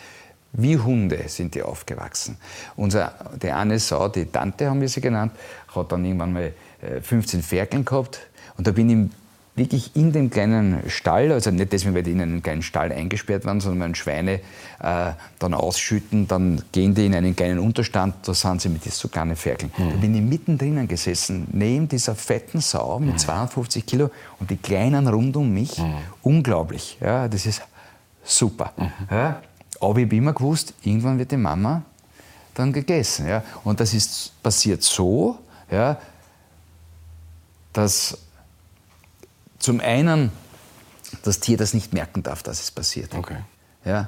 Wie Hunde sind die aufgewachsen. Unser, die eine Sau, die Tante haben wir sie genannt, hat dann irgendwann mal 15 äh, Ferkeln gehabt. Und da bin ich wirklich in den kleinen Stall, also nicht deswegen, weil die in einen kleinen Stall eingesperrt waren, sondern wenn Schweine äh, dann ausschütten, dann gehen die in einen kleinen Unterstand, da sind sie mit diesen so kleinen Ferkeln. Mhm. Da bin ich mittendrin gesessen, neben dieser fetten Sau mit mhm. 52 Kilo und die Kleinen rund um mich. Mhm. Unglaublich. Ja, das ist super. Mhm. Ja, aber ich habe immer gewusst, irgendwann wird die Mama dann gegessen. Ja. Und das ist passiert so, ja, dass zum einen das Tier das nicht merken darf, dass es passiert. Okay. Ja.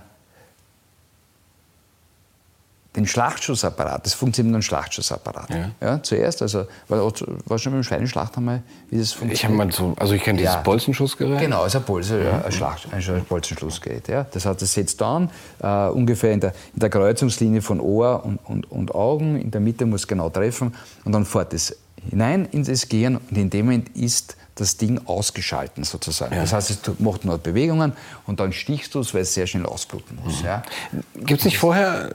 Den Schlachtschussapparat, das funktioniert mit einem Schlachtschussapparat. Ja. ja. zuerst, also, war, war schon mit dem Schweineschlacht einmal, wie das funktioniert? Ich habe mal so, also ich kenne dieses ja. Bolzenschussgerät. Genau, also ein, Bolzen, ja. ein, Schlacht, ein Bolzenschussgerät. Ja. Das hat das setzt an, äh, ungefähr in der, in der Kreuzungslinie von Ohr und, und, und Augen, in der Mitte muss genau treffen und dann fährt es hinein in das Gehirn und in dem Moment ist das Ding ausgeschalten sozusagen. Ja. Das heißt, es macht nur Bewegungen und dann stichst du es, weil es sehr schnell ausbluten muss. Mhm. Ja. Gibt es nicht vorher,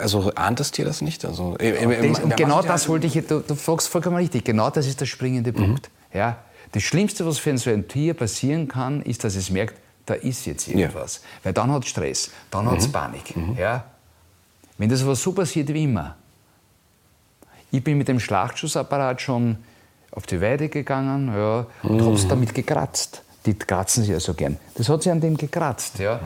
also ahnt das Tier das nicht? Also, im, im, und genau das wollte ich, du, du fragst vollkommen richtig, genau das ist der springende mhm. Punkt. Ja. Das Schlimmste, was für so ein Tier passieren kann, ist, dass es merkt, da ist jetzt irgendwas. Ja. Weil dann hat es Stress, dann hat es mhm. Panik. Mhm. Ja. Wenn das aber so passiert wie immer, ich bin mit dem Schlachtschussapparat schon auf die Weide gegangen ja, und mhm. habe es damit gekratzt. die kratzen sich ja so gern. Das hat sie an dem gekratzt. Ja. Mhm.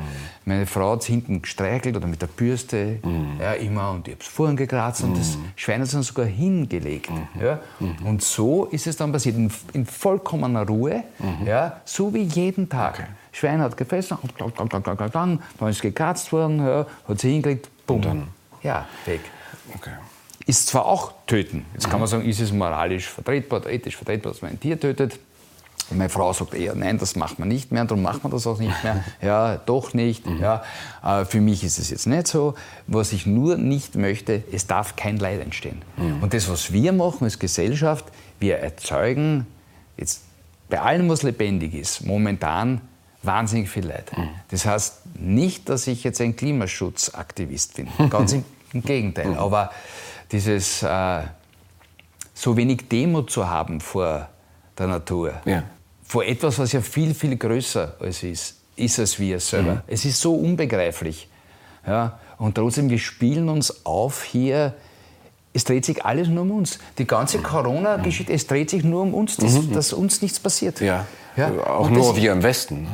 Meine Frau hat es hinten gestreichelt oder mit der Bürste, mhm. ja, immer, und ich habe es vorhin gekratzt und das mhm. Schwein hat es dann sogar hingelegt. Mhm. Ja. Mhm. Und so ist es dann passiert, in, in vollkommener Ruhe, ja, so wie jeden Tag. Okay. Schwein hat gefressen, dann ist gekratzt worden, ja, hat sie hingelegt, bumm, ja, weg. Okay. Ist zwar auch töten. Jetzt kann man sagen, ist es moralisch vertretbar, ethisch vertretbar, dass man ein Tier tötet? Meine Frau sagt eher, nein, das macht man nicht mehr, darum macht man das auch nicht mehr. Ja, doch nicht. Mhm. Ja, äh, für mich ist es jetzt nicht so. Was ich nur nicht möchte, es darf kein Leid entstehen. Mhm. Und das, was wir machen als Gesellschaft, wir erzeugen jetzt bei allem, was lebendig ist, momentan wahnsinnig viel Leid. Mhm. Das heißt nicht, dass ich jetzt ein Klimaschutzaktivist bin. Ganz im, im Gegenteil. Mhm. Aber dieses äh, so wenig Demut zu haben vor der Natur, ja vor etwas, was ja viel, viel größer als ist, ist als wir selber. Mhm. Es ist so unbegreiflich. Ja? Und trotzdem, wir spielen uns auf hier. Es dreht sich alles nur um uns. Die ganze Corona-Geschichte, es dreht sich nur um uns, dass, mhm. dass uns nichts passiert. Ja, ja. auch Und nur wir im Westen.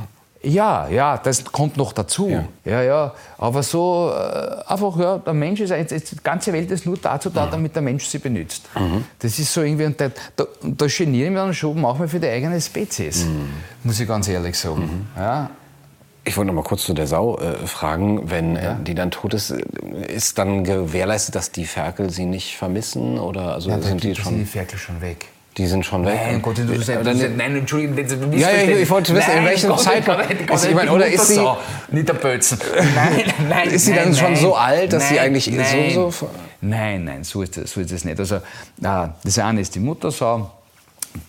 Ja, ja, das kommt noch dazu. Ja, ja, ja. aber so äh, einfach, ja, der Mensch ist, die ganze Welt ist nur dazu da, mhm. damit der Mensch sie benutzt. Mhm. Das ist so irgendwie, und da, da, da genieren wir dann schon manchmal für die eigene Spezies, mhm. muss ich ganz ehrlich sagen. Mhm. Ja. Ich wollte noch mal kurz zu der Sau äh, fragen, wenn äh, ja. die dann tot ist, ist dann gewährleistet, dass die Ferkel sie nicht vermissen oder also ja, sind die schon sind die Ferkel schon weg. Die sind schon weg. Nein, Gott, du sagst, du nein, Entschuldigung, ja, ja, ich wollte wissen, nein, in welchem. Ist, ich meine, oder ist sie nicht der Bötzen? Nein, nein, ist sie nein, dann nein, schon so alt, dass sie eigentlich nein, so, Nein, nein, so ist, das, so ist es nicht. Also, das eine ist die Muttersau.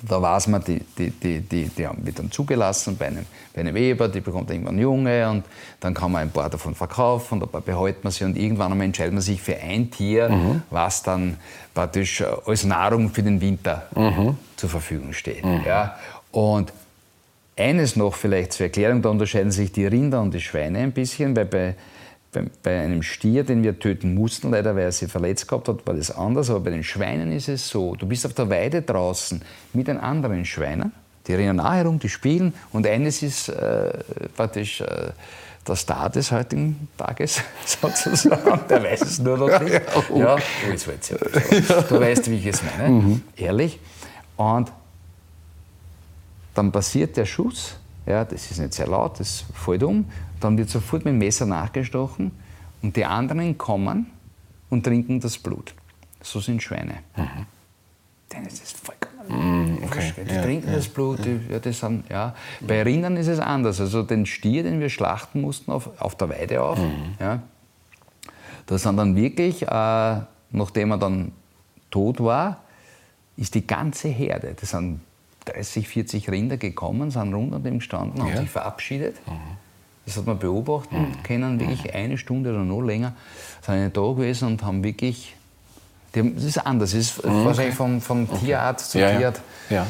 Da weiß man, die, die, die, die, die wird dann zugelassen bei einem, bei einem Ehepaar, die bekommt irgendwann Junge und dann kann man ein paar davon verkaufen und ein paar behält man sie und irgendwann einmal entscheidet man sich für ein Tier, mhm. was dann praktisch als Nahrung für den Winter mhm. zur Verfügung steht. Mhm. Ja? Und eines noch vielleicht zur Erklärung, da unterscheiden sich die Rinder und die Schweine ein bisschen, weil bei bei, einem Stier, den wir töten mussten, leider weil er sich verletzt gehabt hat, war das anders. Aber bei den Schweinen ist es so, du bist auf der Weide draußen mit den anderen Schweinen, die rennen auch herum, die spielen. Und eines ist äh, praktisch äh, der Star des heutigen Tages, sozusagen. Der weiß es nur noch nicht. Ja, oh, jetzt wird's ja. Du weißt, wie ich es meine. Mhm. Ehrlich. Und dann passiert der Schuss. Ja, das ist nicht sehr laut, das fällt um. Dann wird sofort mit dem Messer nachgestochen und die anderen kommen und trinken das Blut. So sind Schweine. Mhm. Denen ist das vollkommen. Mm, okay. Die ja, trinken ja, das Blut. Ja. Die, ja, das sind, ja. Bei Rindern ist es anders. Also den Stier, den wir schlachten mussten auf, auf der Weide auf, mhm. ja, da sind dann wirklich, äh, nachdem er dann tot war, ist die ganze Herde, das sind 30, 40 Rinder gekommen, sind rund an dem gestanden, haben sich verabschiedet. Mhm das hat man beobachten mhm. können, wirklich mhm. eine Stunde oder noch länger, sind da gewesen und haben wirklich, haben, das ist anders, das ist mhm. wahrscheinlich vom, vom okay. Tierarzt zu ja, Tierarzt. Ja.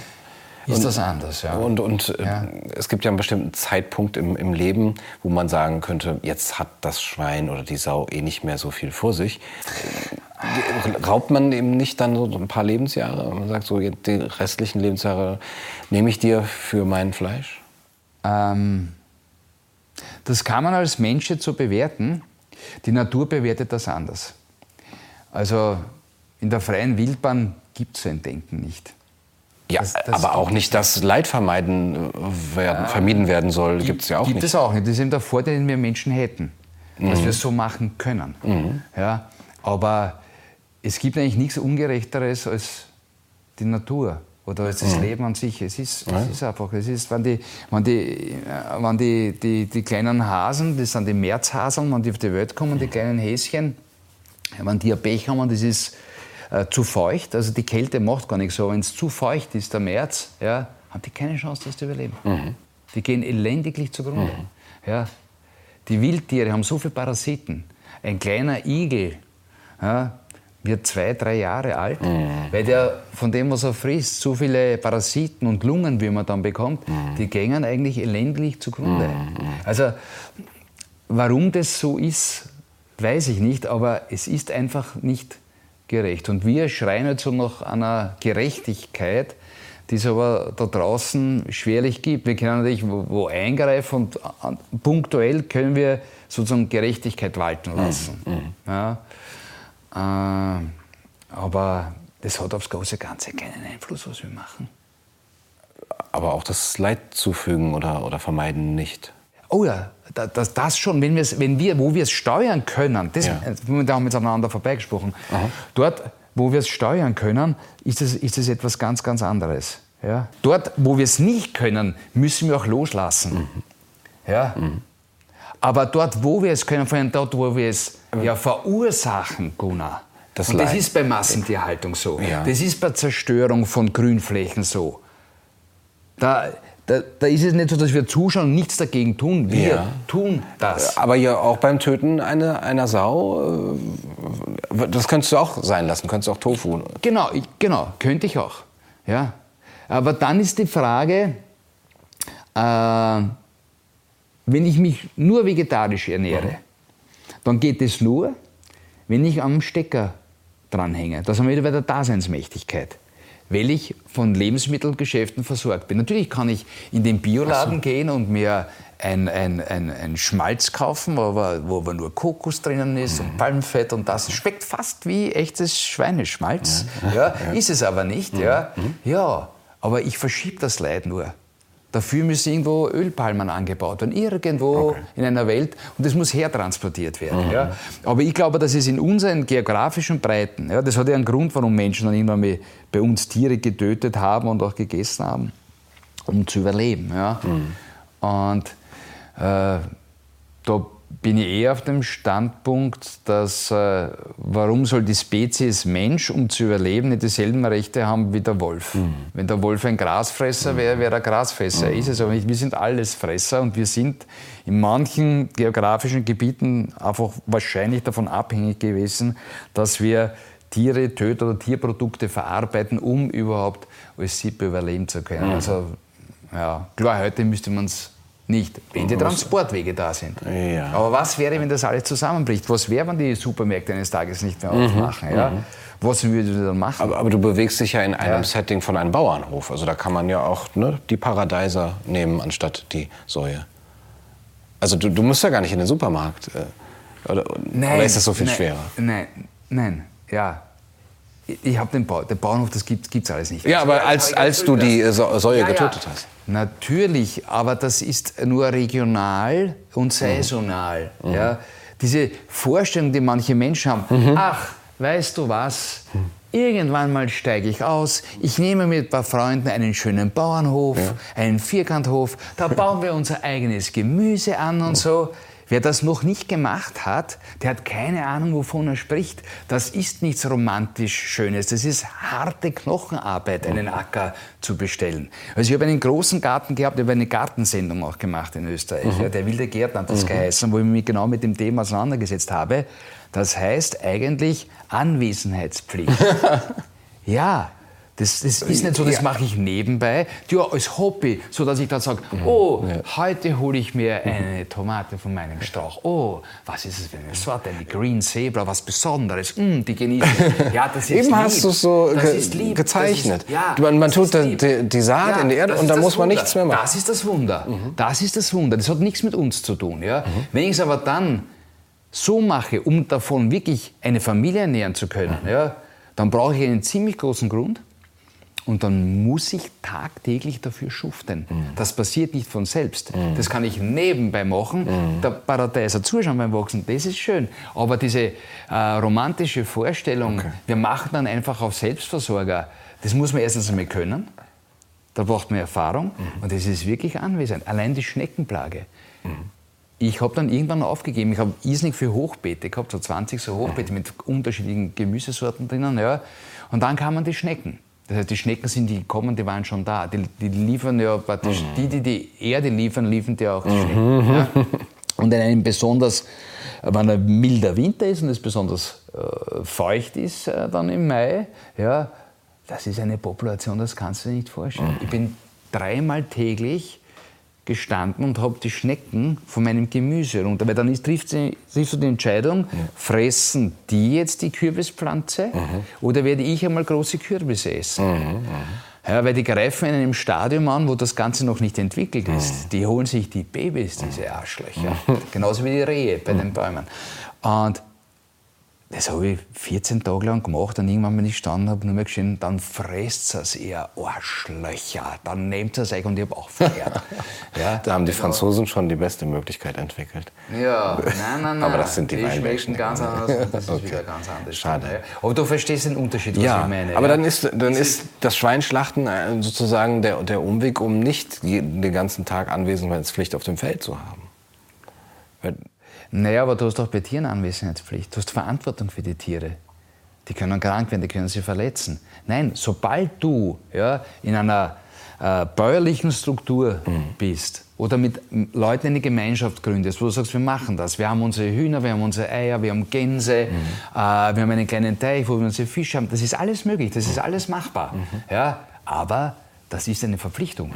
Ist und, das anders, ja. Und, und äh, ja. es gibt ja einen bestimmten Zeitpunkt im, im Leben, wo man sagen könnte, jetzt hat das Schwein oder die Sau eh nicht mehr so viel vor sich. Raubt man eben nicht dann so ein paar Lebensjahre? Man sagt so, die restlichen Lebensjahre nehme ich dir für mein Fleisch? Ähm, das kann man als Mensch jetzt so bewerten. Die Natur bewertet das anders. Also in der freien Wildbahn gibt es so ein Denken nicht. Ja, das, das aber auch nicht, dass Leid vermeiden werden, äh, vermieden werden soll, gibt es ja auch gibt nicht. Gibt es auch nicht. Das ist eben der Vorteil, den wir Menschen hätten, mhm. dass wir es so machen können. Mhm. Ja, aber es gibt eigentlich nichts Ungerechteres als die Natur oder das mhm. Leben an sich. Es ist, ja. es ist einfach, es ist, wenn die, wenn die, äh, wenn die, die, die kleinen Hasen, das sind die Märzhaseln, wenn die auf die Welt kommen, die kleinen Häschen, wenn die ein Pech haben, das ist äh, zu feucht, also die Kälte macht gar nichts so, wenn es zu feucht ist, der März, ja, haben die keine Chance, das zu überleben. Mhm. Die gehen elendiglich zugrunde. Mhm. Ja. Die Wildtiere haben so viele Parasiten. Ein kleiner Igel, ja, wird zwei, drei Jahre alt, mhm. weil der von dem, was er frisst, so viele Parasiten und Lungen, wie man dann bekommt, mhm. die gängen eigentlich elendlich zugrunde. Mhm. Also warum das so ist, weiß ich nicht, aber es ist einfach nicht gerecht. Und wir schreien jetzt so nach einer Gerechtigkeit, die es aber da draußen schwerlich gibt. Wir können natürlich wo, wo eingreifen und punktuell können wir sozusagen Gerechtigkeit walten mhm. lassen. Mhm. Ja, äh, aber das hat aufs große Ganze keinen Einfluss, was wir machen. Aber auch das Leid zufügen oder, oder vermeiden nicht. Oh ja, das, das schon, wenn, wenn wir, wo wir es steuern können, das, ja. da haben wir jetzt aneinander vorbeigesprochen, Aha. dort, wo wir es steuern können, ist es ist das etwas ganz, ganz anderes. Ja? Dort, wo wir es nicht können, müssen wir auch loslassen. Mhm. Ja? Mhm. Aber dort, wo wir es können, vor allem dort, wo wir es ja, verursachen, Gunnar, das, und das ist bei Massentierhaltung so, ja. das ist bei Zerstörung von Grünflächen so. Da, da, da, ist es nicht so, dass wir zuschauen und nichts dagegen tun. Wir ja. tun das. Aber ja auch beim Töten einer, einer Sau, äh, das könntest du auch sein lassen, könntest du auch Tofu. Genau, genau, könnte ich auch. Ja. Aber dann ist die Frage, äh, wenn ich mich nur vegetarisch ernähre, mhm. dann geht es nur, wenn ich am Stecker dranhänge. Das haben wir wieder bei der Daseinsmächtigkeit weil ich von Lebensmittelgeschäften versorgt bin. Natürlich kann ich in den Bioladen so. gehen und mir ein, ein, ein, ein Schmalz kaufen, aber, wo aber nur Kokos drinnen ist mhm. und Palmfett und das schmeckt fast wie echtes Schweineschmalz. Ja, ja, Ist es aber nicht. Mhm. Ja. Mhm. ja, aber ich verschiebe das Leid nur. Dafür müssen irgendwo Ölpalmen angebaut werden, irgendwo okay. in einer Welt. Und das muss hertransportiert werden. Mhm. Ja. Aber ich glaube, dass es in unseren geografischen Breiten, ja, das hat ja einen Grund, warum Menschen dann irgendwann mal bei uns Tiere getötet haben und auch gegessen haben, um zu überleben. Ja. Mhm. Und äh, da bin ich eher auf dem Standpunkt, dass äh, warum soll die Spezies Mensch, um zu überleben, nicht dieselben Rechte haben wie der Wolf? Mhm. Wenn der Wolf ein Grasfresser wäre, wäre er Grasfresser. Mhm. Ist es aber nicht. Wir sind alles Fresser und wir sind in manchen geografischen Gebieten einfach wahrscheinlich davon abhängig gewesen, dass wir Tiere töten oder Tierprodukte verarbeiten, um überhaupt als Sippe überleben zu können. Mhm. Also ja, klar, heute müsste man es nicht, wenn die Transportwege da sind. Ja. Aber was wäre, wenn das alles zusammenbricht? Was wäre, wenn die Supermärkte eines Tages nicht mehr mhm. aufmachen? Mhm. Ja? Was würdest du dann machen? Aber, aber, du bewegst dich ja in einem ja. Setting von einem Bauernhof. Also da kann man ja auch ne, die Paradeiser nehmen anstatt die Säue. Also du, du musst ja gar nicht in den Supermarkt. Äh, oder, nein, oder ist das so viel nein, schwerer? Nein, nein, ja. Ich habe den, ba den Bauernhof, das gibt es alles nicht. Ja, aber als, als du die Säue ja, getötet ja. hast. Natürlich, aber das ist nur regional und saisonal. Mhm. Ja. Diese Vorstellung, die manche Menschen haben, mhm. ach, weißt du was, irgendwann mal steige ich aus, ich nehme mit ein paar Freunden einen schönen Bauernhof, ja. einen Vierkanthof, da bauen wir unser eigenes Gemüse an und so. Wer das noch nicht gemacht hat, der hat keine Ahnung, wovon er spricht. Das ist nichts romantisch Schönes. Das ist harte Knochenarbeit, einen Acker zu bestellen. Also ich habe einen großen Garten gehabt, ich habe eine Gartensendung auch gemacht in Österreich. Mhm. Der wilde Gärtner hat das mhm. geheißen, wo ich mich genau mit dem Thema auseinandergesetzt habe. Das heißt eigentlich Anwesenheitspflicht. ja, das, das ist nicht so, das ja. mache ich nebenbei, ja, als Hobby, so dass ich dann sage, mhm. oh, ja. heute hole ich mir eine Tomate von meinem Strauch. Oh, was ist es für eine Sorte? Eine Green Zebra, was Besonderes. Mm, die genieße ich. Ja, das ist Eben lieb. hast du so ge gezeichnet. Ist, ja, man, man tut die, die, Saat in die Erde und dann muss man Wunder. nichts mehr machen. Das ist das Wunder. Mhm. Das ist das Wunder. Das hat nichts mit uns zu tun. Ja? Mhm. Wenn ich es aber dann so mache, um davon wirklich eine Familie ernähren zu können, mhm. ja, dann brauche ich einen ziemlich großen Grund. Und dann muss ich tagtäglich dafür schuften. Mhm. Das passiert nicht von selbst. Mhm. Das kann ich nebenbei machen. Mhm. Der Paradeiser zuschauen beim Wachsen, das ist schön. Aber diese äh, romantische Vorstellung, okay. wir machen dann einfach auf Selbstversorger, das muss man erstens einmal können. Da braucht man Erfahrung. Mhm. Und das ist wirklich anwesend. Allein die Schneckenplage. Mhm. Ich habe dann irgendwann aufgegeben. Ich habe irrsinnig viele Hochbeete gehabt, so 20 so Hochbeete mhm. mit unterschiedlichen Gemüsesorten drinnen. Ja. Und dann kamen die Schnecken. Das heißt, die Schnecken sind die gekommen, die waren schon da. Die, die liefern ja praktisch, mhm. die, die die Erde liefern, liefern die auch die Schnecken. Mhm. Ja? Und in einem besonders, wenn ein milder Winter ist und es besonders äh, feucht ist, äh, dann im Mai, ja, das ist eine Population, das kannst du dir nicht vorstellen. Mhm. Ich bin dreimal täglich gestanden und habe die Schnecken von meinem Gemüse runter. Weil dann ist, trifft, sie, triffst du die Entscheidung, mhm. fressen die jetzt die Kürbispflanze mhm. oder werde ich einmal große Kürbisse essen? Mhm. Ja, weil die greifen in einem Stadium an, wo das Ganze noch nicht entwickelt ist. Mhm. Die holen sich die Babys, diese Arschlöcher. Genauso wie die Rehe bei den Bäumen. Und das habe ich 14 Tage lang gemacht und irgendwann, wenn ich gestanden habe, nur mehr geschrien, dann fresst es ihr Arschlöcher, dann nehmt es euch und ich habe auch ja, da haben die Franzosen schon die beste Möglichkeit entwickelt. Ja, nein, nein, nein. Aber das sind die, die schmecken ganz anders das ist wieder ganz anders. Schade. Aber du verstehst den Unterschied, was ja, ich meine. Aber ja? dann ist, dann ist das Schweinschlachten äh, sozusagen der, der Umweg, um nicht den ganzen Tag Anwesenheitspflicht auf dem Feld zu haben. Weil naja, aber du hast doch bei Tieren Anwesenheitspflicht. Du hast Verantwortung für die Tiere. Die können krank werden, die können sie verletzen. Nein, sobald du ja, in einer äh, bäuerlichen Struktur mhm. bist oder mit Leuten eine Gemeinschaft gründest, wo du sagst, wir machen das. Wir haben unsere Hühner, wir haben unsere Eier, wir haben Gänse, mhm. äh, wir haben einen kleinen Teich, wo wir unsere Fische haben. Das ist alles möglich, das ist alles machbar. Mhm. Ja, aber das ist eine Verpflichtung.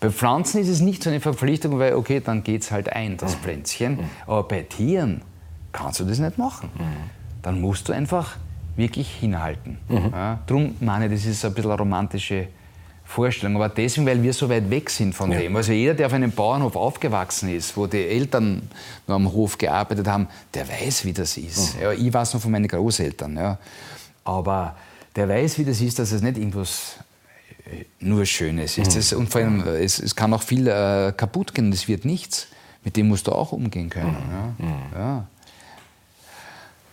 Bei Pflanzen ist es nicht so eine Verpflichtung, weil, okay, dann geht es halt ein, das mhm. Pflänzchen. Mhm. Aber bei Tieren kannst du das nicht machen. Mhm. Dann musst du einfach wirklich hinhalten. Mhm. Ja, drum meine ich, das ist ein bisschen eine romantische Vorstellung. Aber deswegen, weil wir so weit weg sind von ja. dem. Also jeder, der auf einem Bauernhof aufgewachsen ist, wo die Eltern noch am Hof gearbeitet haben, der weiß, wie das ist. Mhm. Ja, ich weiß noch von meinen Großeltern. Ja. Aber der weiß, wie das ist, dass es nicht irgendwas nur Schönes ist. Es, und vor allem, es, es kann auch viel äh, kaputt gehen, es wird nichts. Mit dem musst du auch umgehen können. Ja. ja.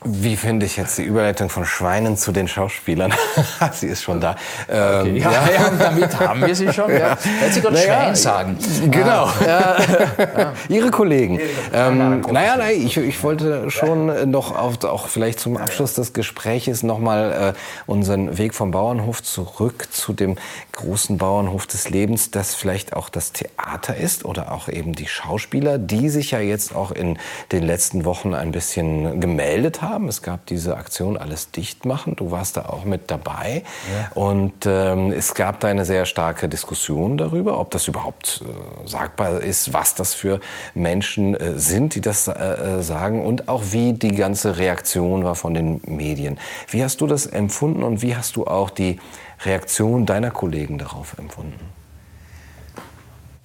Wie finde ich jetzt die Überleitung von Schweinen zu den Schauspielern? sie ist schon da. Ähm, okay. ja, ja. ja, damit haben wir sie schon. Ja. Weil Sie gerade naja, Schwein sagen. Genau. Ah. Ja. Ihre Kollegen. Ähm, naja, nein, ich, ich wollte schon noch auf, auch vielleicht zum Abschluss des Gespräches nochmal äh, unseren Weg vom Bauernhof zurück zu dem großen Bauernhof des Lebens, das vielleicht auch das Theater ist oder auch eben die Schauspieler, die sich ja jetzt auch in den letzten Wochen ein bisschen gemeldet haben haben. Es gab diese Aktion Alles dicht machen. Du warst da auch mit dabei. Ja. Und ähm, es gab da eine sehr starke Diskussion darüber, ob das überhaupt äh, sagbar ist, was das für Menschen äh, sind, die das äh, äh, sagen und auch wie die ganze Reaktion war von den Medien. Wie hast du das empfunden und wie hast du auch die Reaktion deiner Kollegen darauf empfunden?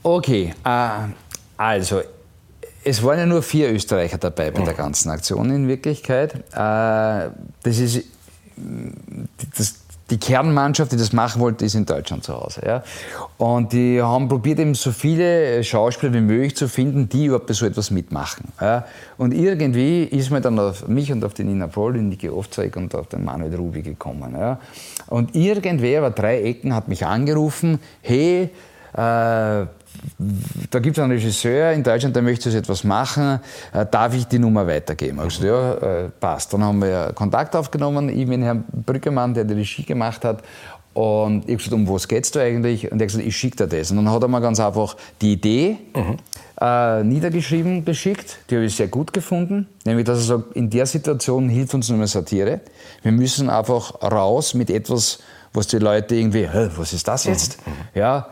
Okay, äh, also es waren ja nur vier Österreicher dabei bei der ganzen Aktion in Wirklichkeit. Äh, das ist das, die Kernmannschaft, die das machen wollte, ist in Deutschland zu Hause. Ja. Und die haben probiert, eben so viele Schauspieler wie möglich zu finden, die überhaupt so etwas mitmachen. Ja. Und irgendwie ist man dann auf mich und auf die Nina Poll, die Niki Ofzeig und auf den Manuel Rubi gekommen. Ja. Und irgendwer über drei Ecken hat mich angerufen, hey, äh, da gibt es einen Regisseur in Deutschland, der möchte so etwas machen, äh, darf ich die Nummer weitergeben? Also, ja, äh, passt. Dann haben wir Kontakt aufgenommen, ich mit Herrn Brückemann, der die Regie gemacht hat. Und ich habe gesagt, um was geht es da eigentlich? Und er hat gesagt, ich schicke dir das. Und dann hat er mir ganz einfach die Idee mhm. äh, niedergeschrieben, geschickt. Die habe ich sehr gut gefunden. Nämlich, dass er sagt, in der Situation hilft uns nur mehr Satire. Wir müssen einfach raus mit etwas, was die Leute irgendwie, was ist das jetzt? Mhm. Ja,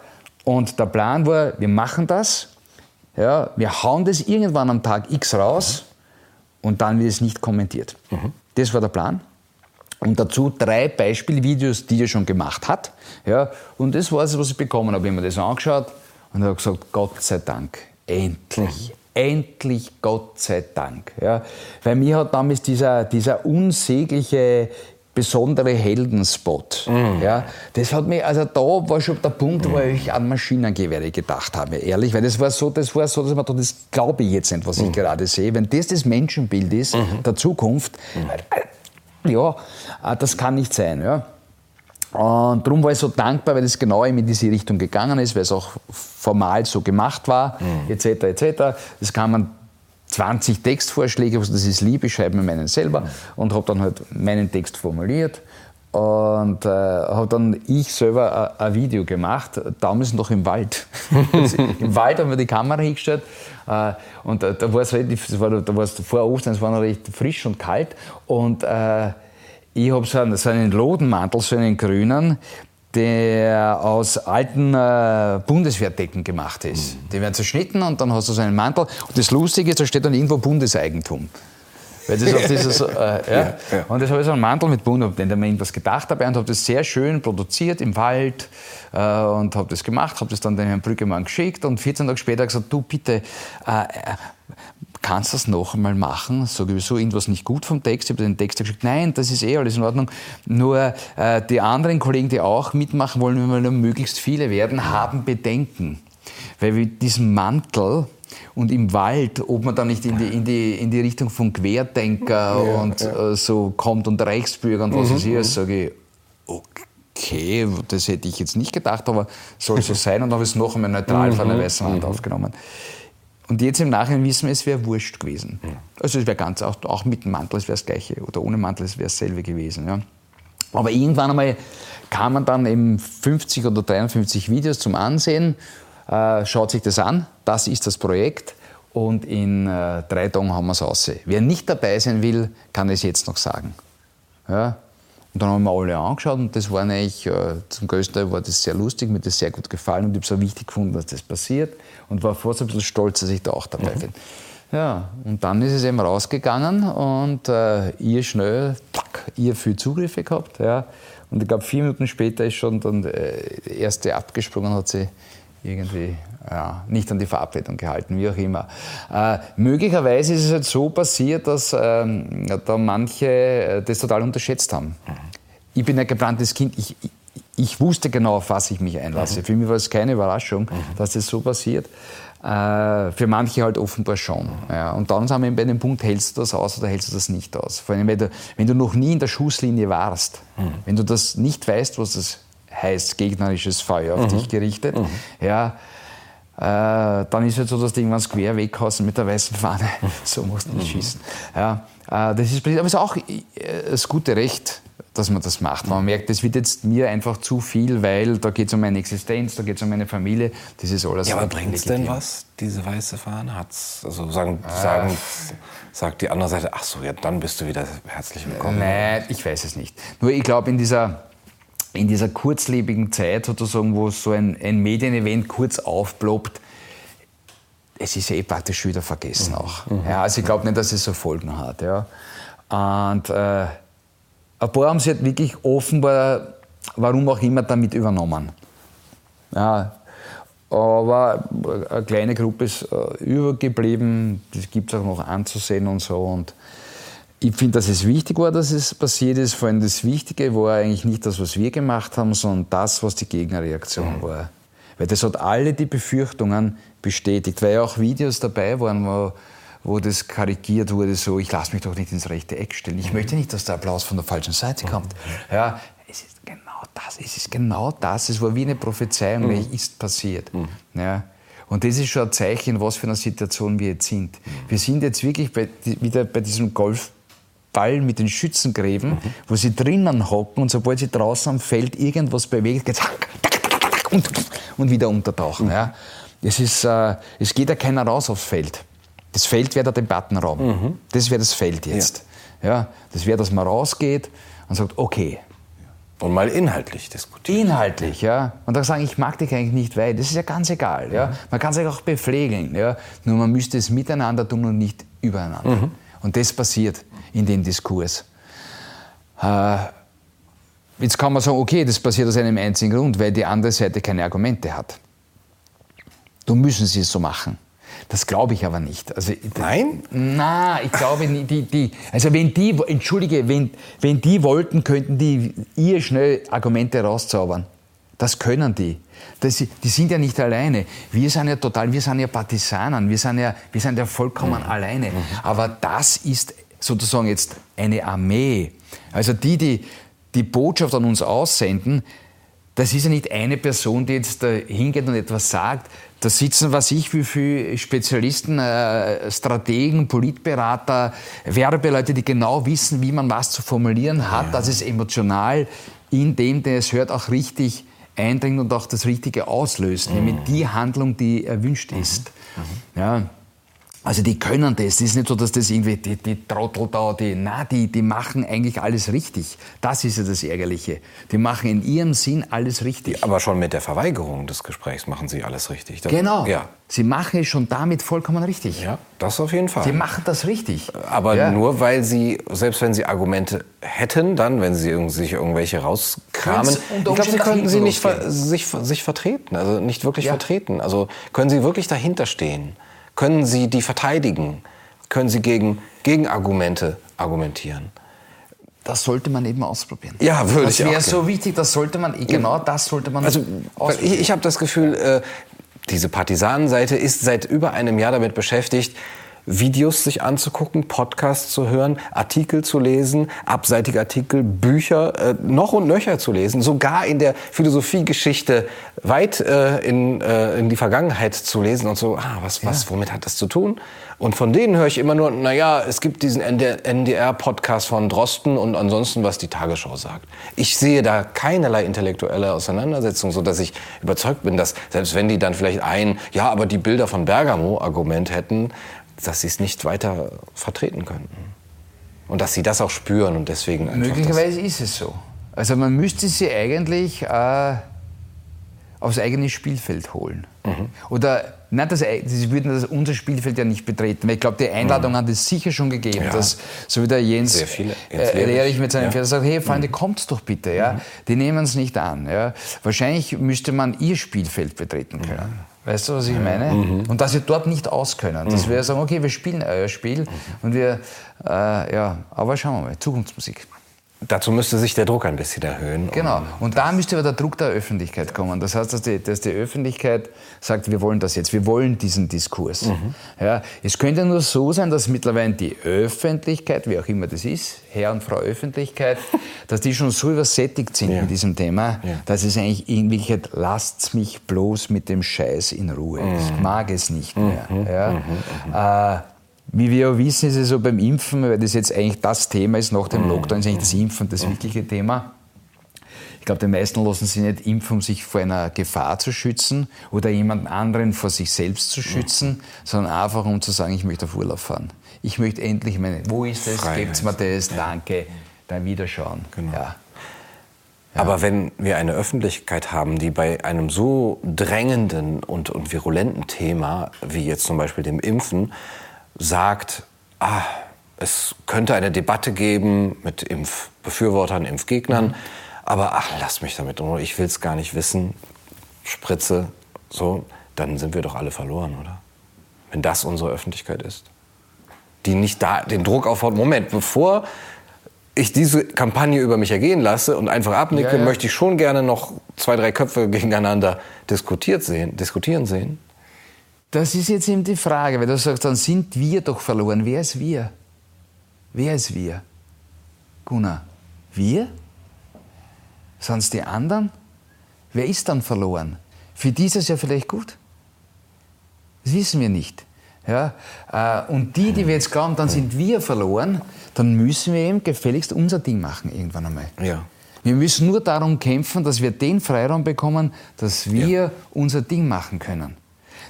und der Plan war, wir machen das, ja, wir hauen das irgendwann am Tag X raus mhm. und dann wird es nicht kommentiert. Mhm. Das war der Plan. Und dazu drei Beispielvideos, die er schon gemacht hat. Ja, und das war es, was ich bekommen habe. Ich habe mir das angeschaut und habe gesagt, Gott sei Dank, endlich. Mhm. Endlich, Gott sei Dank. Ja, weil mir hat damals dieser, dieser unsägliche besondere Heldenspot. Mhm. Ja, das hat mich, also da war schon der Punkt, mhm. wo ich an Maschinengewehre gedacht habe, ehrlich, weil das war so, das war so, dass man das glaube ich jetzt nicht, was ich mhm. gerade sehe. Wenn das das Menschenbild ist mhm. der Zukunft, mhm. ja, äh, das kann nicht sein. Ja. Und darum war ich so dankbar, weil es genau in diese Richtung gegangen ist, weil es auch formal so gemacht war, mhm. etc. etc. Das kann man 20 Textvorschläge, was das ist lieb, ich schreibe mir meinen selber. Und habe dann halt meinen Text formuliert. Und äh, habe dann ich selber ein Video gemacht, damals noch im Wald. also Im Wald haben wir die Kamera hingestellt. Äh, und äh, da war es relativ, da war es vor Ostern, es war noch recht frisch und kalt. Und äh, ich habe so einen, so einen Lodenmantel, so einen grünen, der aus alten äh, Bundeswehrdecken gemacht ist. Mhm. Die werden zerschnitten und dann hast du so einen Mantel. Und das Lustige ist, da steht dann irgendwo Bundeseigentum. Weil das auf dieses, äh, ja. ja, ja. Und das habe ich so einen Mantel mit Bund, den ich mir irgendwas gedacht habe und habe das sehr schön produziert im Wald äh, und habe das gemacht, habe das dann den Herrn Brüggemann geschickt und 14 Tage später gesagt, du bitte, äh, äh kannst du das noch einmal machen? Sage ich, so irgendwas nicht gut vom Text? Ich habe den Text geschickt, nein, das ist eh alles in Ordnung. Nur äh, die anderen Kollegen, die auch mitmachen wollen, wenn wir möglichst viele werden, haben Bedenken. Weil mit diesem Mantel und im Wald, ob man da nicht in die, in die, in die Richtung von Querdenker ja, und ja. Äh, so kommt und Reichsbürger und was mhm, ich, mhm. sage ich, okay, das hätte ich jetzt nicht gedacht, aber soll so sein und habe es noch einmal neutral von der mhm, weißen Wand aufgenommen. Und jetzt im Nachhinein wissen wir, es wäre wurscht gewesen. Ja. Also es wäre ganz, auch, auch mit dem Mantel, es wäre das Gleiche. Oder ohne Mantel, es wäre dasselbe gewesen. Ja. Aber irgendwann einmal kam man dann eben 50 oder 53 Videos zum Ansehen, äh, schaut sich das an, das ist das Projekt und in äh, drei Tagen haben wir es raus. Wer nicht dabei sein will, kann es jetzt noch sagen. Ja, und dann haben wir alle angeschaut und das war eigentlich, äh, zum größten Teil war das sehr lustig, mir das sehr gut gefallen und ich habe es auch wichtig gefunden, dass das passiert und war fast ein bisschen stolz, dass ich da auch dabei mhm. bin. Ja, und dann ist es eben rausgegangen und äh, ihr schnell, tack, ihr viel Zugriffe gehabt. Ja. Und ich glaube, vier Minuten später ist schon dann äh, die erste abgesprungen, hat sie irgendwie ja, nicht an die Verabredung gehalten, wie auch immer. Äh, möglicherweise ist es halt so passiert, dass ähm, da manche äh, das total unterschätzt haben. Mhm. Ich bin ein gebranntes Kind. Ich, ich, wusste genau, auf was ich mich einlasse. Mhm. Für mich war es keine Überraschung, mhm. dass das so passiert. Äh, für manche halt offenbar schon. Ja, und dann sind wir bei dem Punkt, hältst du das aus oder hältst du das nicht aus? Vor allem, wenn du, wenn du noch nie in der Schusslinie warst, mhm. wenn du das nicht weißt, was das heißt gegnerisches Feuer auf mhm. dich gerichtet, mhm. ja, äh, dann ist es halt so, dass du irgendwann quer weghaust mit der weißen Fahne. so musst du nicht mhm. schießen. Ja, äh, das ist, aber es ist auch äh, das gute Recht, dass man das macht. Man merkt, das wird jetzt mir einfach zu viel, weil da geht es um meine Existenz, da geht es um meine Familie. Das ist alles. Ja, aber bringt es denn was, diese weiße Fahne? Hat's, also sagen, äh, sagen, sagt die andere Seite, ach so, ja, dann bist du wieder herzlich willkommen. Nein, ich weiß es nicht. Nur ich glaube, in dieser in dieser kurzlebigen Zeit sozusagen, wo so ein, ein Medienevent kurz aufploppt, es ist eh praktisch wieder vergessen mhm. auch. Mhm. Ja, also ich glaube nicht, dass es so Folgen hat. Ja. Und äh, ein paar haben sich halt wirklich offenbar, warum auch immer, damit übernommen. Ja, aber eine kleine Gruppe ist äh, übergeblieben, das gibt es auch noch anzusehen und so. Und ich finde, dass es wichtig war, dass es passiert ist. Vor allem das Wichtige war eigentlich nicht das, was wir gemacht haben, sondern das, was die Gegenreaktion mhm. war. Weil das hat alle die Befürchtungen bestätigt, weil ja auch Videos dabei waren, wo, wo das karikiert wurde, so, ich lasse mich doch nicht ins rechte Eck stellen. Ich mhm. möchte nicht, dass der Applaus von der falschen Seite mhm. kommt. Ja, es ist genau das, es ist genau das. Es war wie eine Prophezeiung, mhm. ist passiert. Mhm. Ja. Und das ist schon ein Zeichen, was für eine Situation wir jetzt sind. Mhm. Wir sind jetzt wirklich bei, wieder bei diesem Golf Ball mit den Schützengräben, mhm. wo sie drinnen hocken und sobald sie draußen am Feld irgendwas bewegt, geht's und, und wieder untertauchen. Ja. Es, ist, äh, es geht ja keiner raus aufs Feld. Das Feld wäre der Debattenraum. Mhm. Das wäre das Feld jetzt. Ja. ja. das wäre, dass man rausgeht und sagt, okay. Und mal inhaltlich diskutieren. Inhaltlich, ja. Und dann sagen, ich mag dich eigentlich nicht, weil das ist ja ganz egal. Ja. Mhm. Man kann sich auch bepflegeln. Ja. Nur man müsste es miteinander tun und nicht übereinander. Mhm. Und das passiert in dem Diskurs. Äh, jetzt kann man sagen, okay, das passiert aus einem einzigen Grund, weil die andere Seite keine Argumente hat. Du müssen sie es so machen. Das glaube ich aber nicht. Also, Nein? Na, ich glaube nicht. Die, die, also wenn die, entschuldige, wenn, wenn die wollten, könnten die ihr schnell Argumente rauszaubern. Das können die. Das, die sind ja nicht alleine. Wir sind ja total, wir sind ja Partisanen, wir sind ja, wir sind ja vollkommen mhm. alleine. Mhm. Aber das ist sozusagen jetzt eine Armee. Also die, die die Botschaft an uns aussenden, das ist ja nicht eine Person, die jetzt da hingeht und etwas sagt. Da sitzen, was ich, wie viele Spezialisten, äh, Strategen, Politberater, Werbeleute, die genau wissen, wie man was zu formulieren hat, ja. dass es emotional in dem, der es hört, auch richtig eindringt und auch das Richtige auslöst, mhm. nämlich die Handlung, die erwünscht ist. Mhm. Ja. Also die können das. Das ist nicht so, dass das irgendwie die, die Trottel da, die, na, die, die machen eigentlich alles richtig. Das ist ja das Ärgerliche. Die machen in ihrem Sinn alles richtig. Aber schon mit der Verweigerung des Gesprächs machen sie alles richtig. Das, genau. Ja. Sie machen es schon damit vollkommen richtig. Ja, das auf jeden Fall. Sie machen das richtig. Aber ja. nur weil sie, selbst wenn sie Argumente hätten, dann, wenn sie sich irgendwelche rauskramen, ich glaube, sie könnten sie nicht ver sich, sich vertreten, also nicht wirklich ja. vertreten. Also können sie wirklich dahinter stehen. Können Sie die verteidigen? Können Sie gegen Gegenargumente argumentieren? Das sollte man eben ausprobieren. Ja, würde ich auch. Das wäre so wichtig, das sollte man, genau das sollte man also, ausprobieren. Ich, ich habe das Gefühl, äh, diese Partisanenseite ist seit über einem Jahr damit beschäftigt, Videos sich anzugucken, Podcasts zu hören, Artikel zu lesen, abseitige Artikel, Bücher äh, noch und nöcher zu lesen, sogar in der Philosophiegeschichte weit äh, in, äh, in die Vergangenheit zu lesen und so, ah, was, was, ja. womit hat das zu tun? Und von denen höre ich immer nur, naja, es gibt diesen NDR-Podcast von Drosten und ansonsten, was die Tagesschau sagt. Ich sehe da keinerlei intellektuelle Auseinandersetzung, so dass ich überzeugt bin, dass selbst wenn die dann vielleicht ein, ja, aber die Bilder von Bergamo-Argument hätten, dass sie es nicht weiter vertreten könnten. Und dass sie das auch spüren und deswegen einfach. Möglicherweise ist es so. Also man müsste sie eigentlich äh, aufs eigene Spielfeld holen. Mhm. Oder nein, das, sie würden das, unser Spielfeld ja nicht betreten. Weil ich glaube, die Einladung mhm. hat es sicher schon gegeben, ja. dass so wie der Jens Sehr viele, äh, Erich mit seinem ja. Pferd sagt, hey Freunde, mhm. kommt doch bitte. Ja? Mhm. Die nehmen es nicht an. Ja? Wahrscheinlich müsste man ihr Spielfeld betreten können. Weißt du, was ich meine? Mhm. Und dass wir dort nicht auskönnen. Dass mhm. wir sagen, okay, wir spielen euer Spiel mhm. und wir, äh, ja, aber schauen wir mal, Zukunftsmusik. Dazu müsste sich der Druck ein bisschen erhöhen. Genau. Und da müsste aber der Druck der Öffentlichkeit kommen. Das heißt, dass die, dass die Öffentlichkeit sagt, wir wollen das jetzt, wir wollen diesen Diskurs. Mhm. Ja, es könnte nur so sein, dass mittlerweile die Öffentlichkeit, wie auch immer das ist, Herr und Frau Öffentlichkeit, dass die schon so übersättigt sind ja. mit diesem Thema, ja. dass es eigentlich in Wirklichkeit, lasst mich bloß mit dem Scheiß in Ruhe. Mhm. Ich mag es nicht mehr. Mhm. Ja. Mhm. Mhm. Äh, wie wir ja wissen, ist es so beim Impfen, weil das jetzt eigentlich das Thema ist nach dem mhm. Lockdown, ist eigentlich das Impfen das wirkliche Thema. Ich glaube, die meisten lassen sich nicht impfen, um sich vor einer Gefahr zu schützen oder jemand anderen vor sich selbst zu schützen, mhm. sondern einfach um zu sagen, ich möchte auf Urlaub fahren. Ich möchte endlich meine, wo ist das, gebt mir das, danke, dann wieder schauen. Genau. Ja. Aber wenn wir eine Öffentlichkeit haben, die bei einem so drängenden und, und virulenten Thema wie jetzt zum Beispiel dem Impfen sagt, ah, es könnte eine Debatte geben mit Impfbefürwortern, Impfgegnern, mhm. aber ach, lass mich damit ich will es gar nicht wissen, Spritze, so, dann sind wir doch alle verloren, oder? Wenn das unsere Öffentlichkeit ist. Die nicht da den Druck aufbaut, Moment, bevor ich diese Kampagne über mich ergehen lasse und einfach abnicke, ja, ja. möchte ich schon gerne noch zwei, drei Köpfe gegeneinander diskutiert sehen, diskutieren sehen. Das ist jetzt eben die Frage, weil du sagst, dann sind wir doch verloren. Wer ist wir? Wer ist wir? Gunnar, wir? Sind es die anderen? Wer ist dann verloren? Für die ist es ja vielleicht gut. Das wissen wir nicht. Ja? Äh, und die, die wir jetzt glauben, dann sind wir verloren, dann müssen wir eben gefälligst unser Ding machen irgendwann einmal. Ja. Wir müssen nur darum kämpfen, dass wir den Freiraum bekommen, dass wir ja. unser Ding machen können.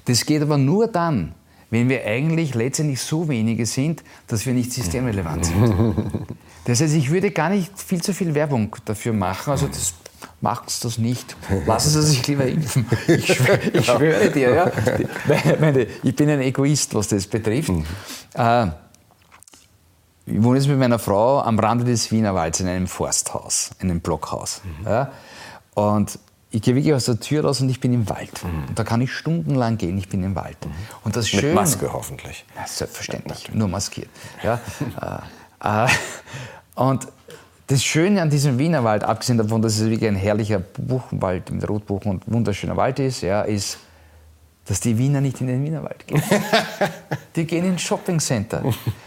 Das geht aber nur dann, wenn wir eigentlich letztendlich so wenige sind, dass wir nicht systemrelevant sind. Das heißt, ich würde gar nicht viel zu viel Werbung dafür machen. Also das macht das nicht. Lassen Sie sich lieber impfen. Ich, schwöre, ich schwöre dir, ja. Ich bin ein Egoist, was das betrifft. Mhm. Äh, ich wohne jetzt mit meiner Frau am Rande des Wienerwalds in einem Forsthaus, in einem Blockhaus. Mhm. Ja. Und ich gehe wirklich aus der Tür raus und ich bin im Wald. Mhm. Und da kann ich stundenlang gehen, ich bin im Wald. Mhm. Und das Schöne, Mit Maske hoffentlich. Ja, selbstverständlich, ja, nur maskiert. Ja, äh, äh, und das Schöne an diesem Wienerwald, abgesehen davon, dass es wirklich ein herrlicher Buchenwald mit Rotbuchen und wunderschöner Wald ist, ja, ist, dass die Wiener nicht in den Wienerwald gehen. die gehen ins Shoppingcenter.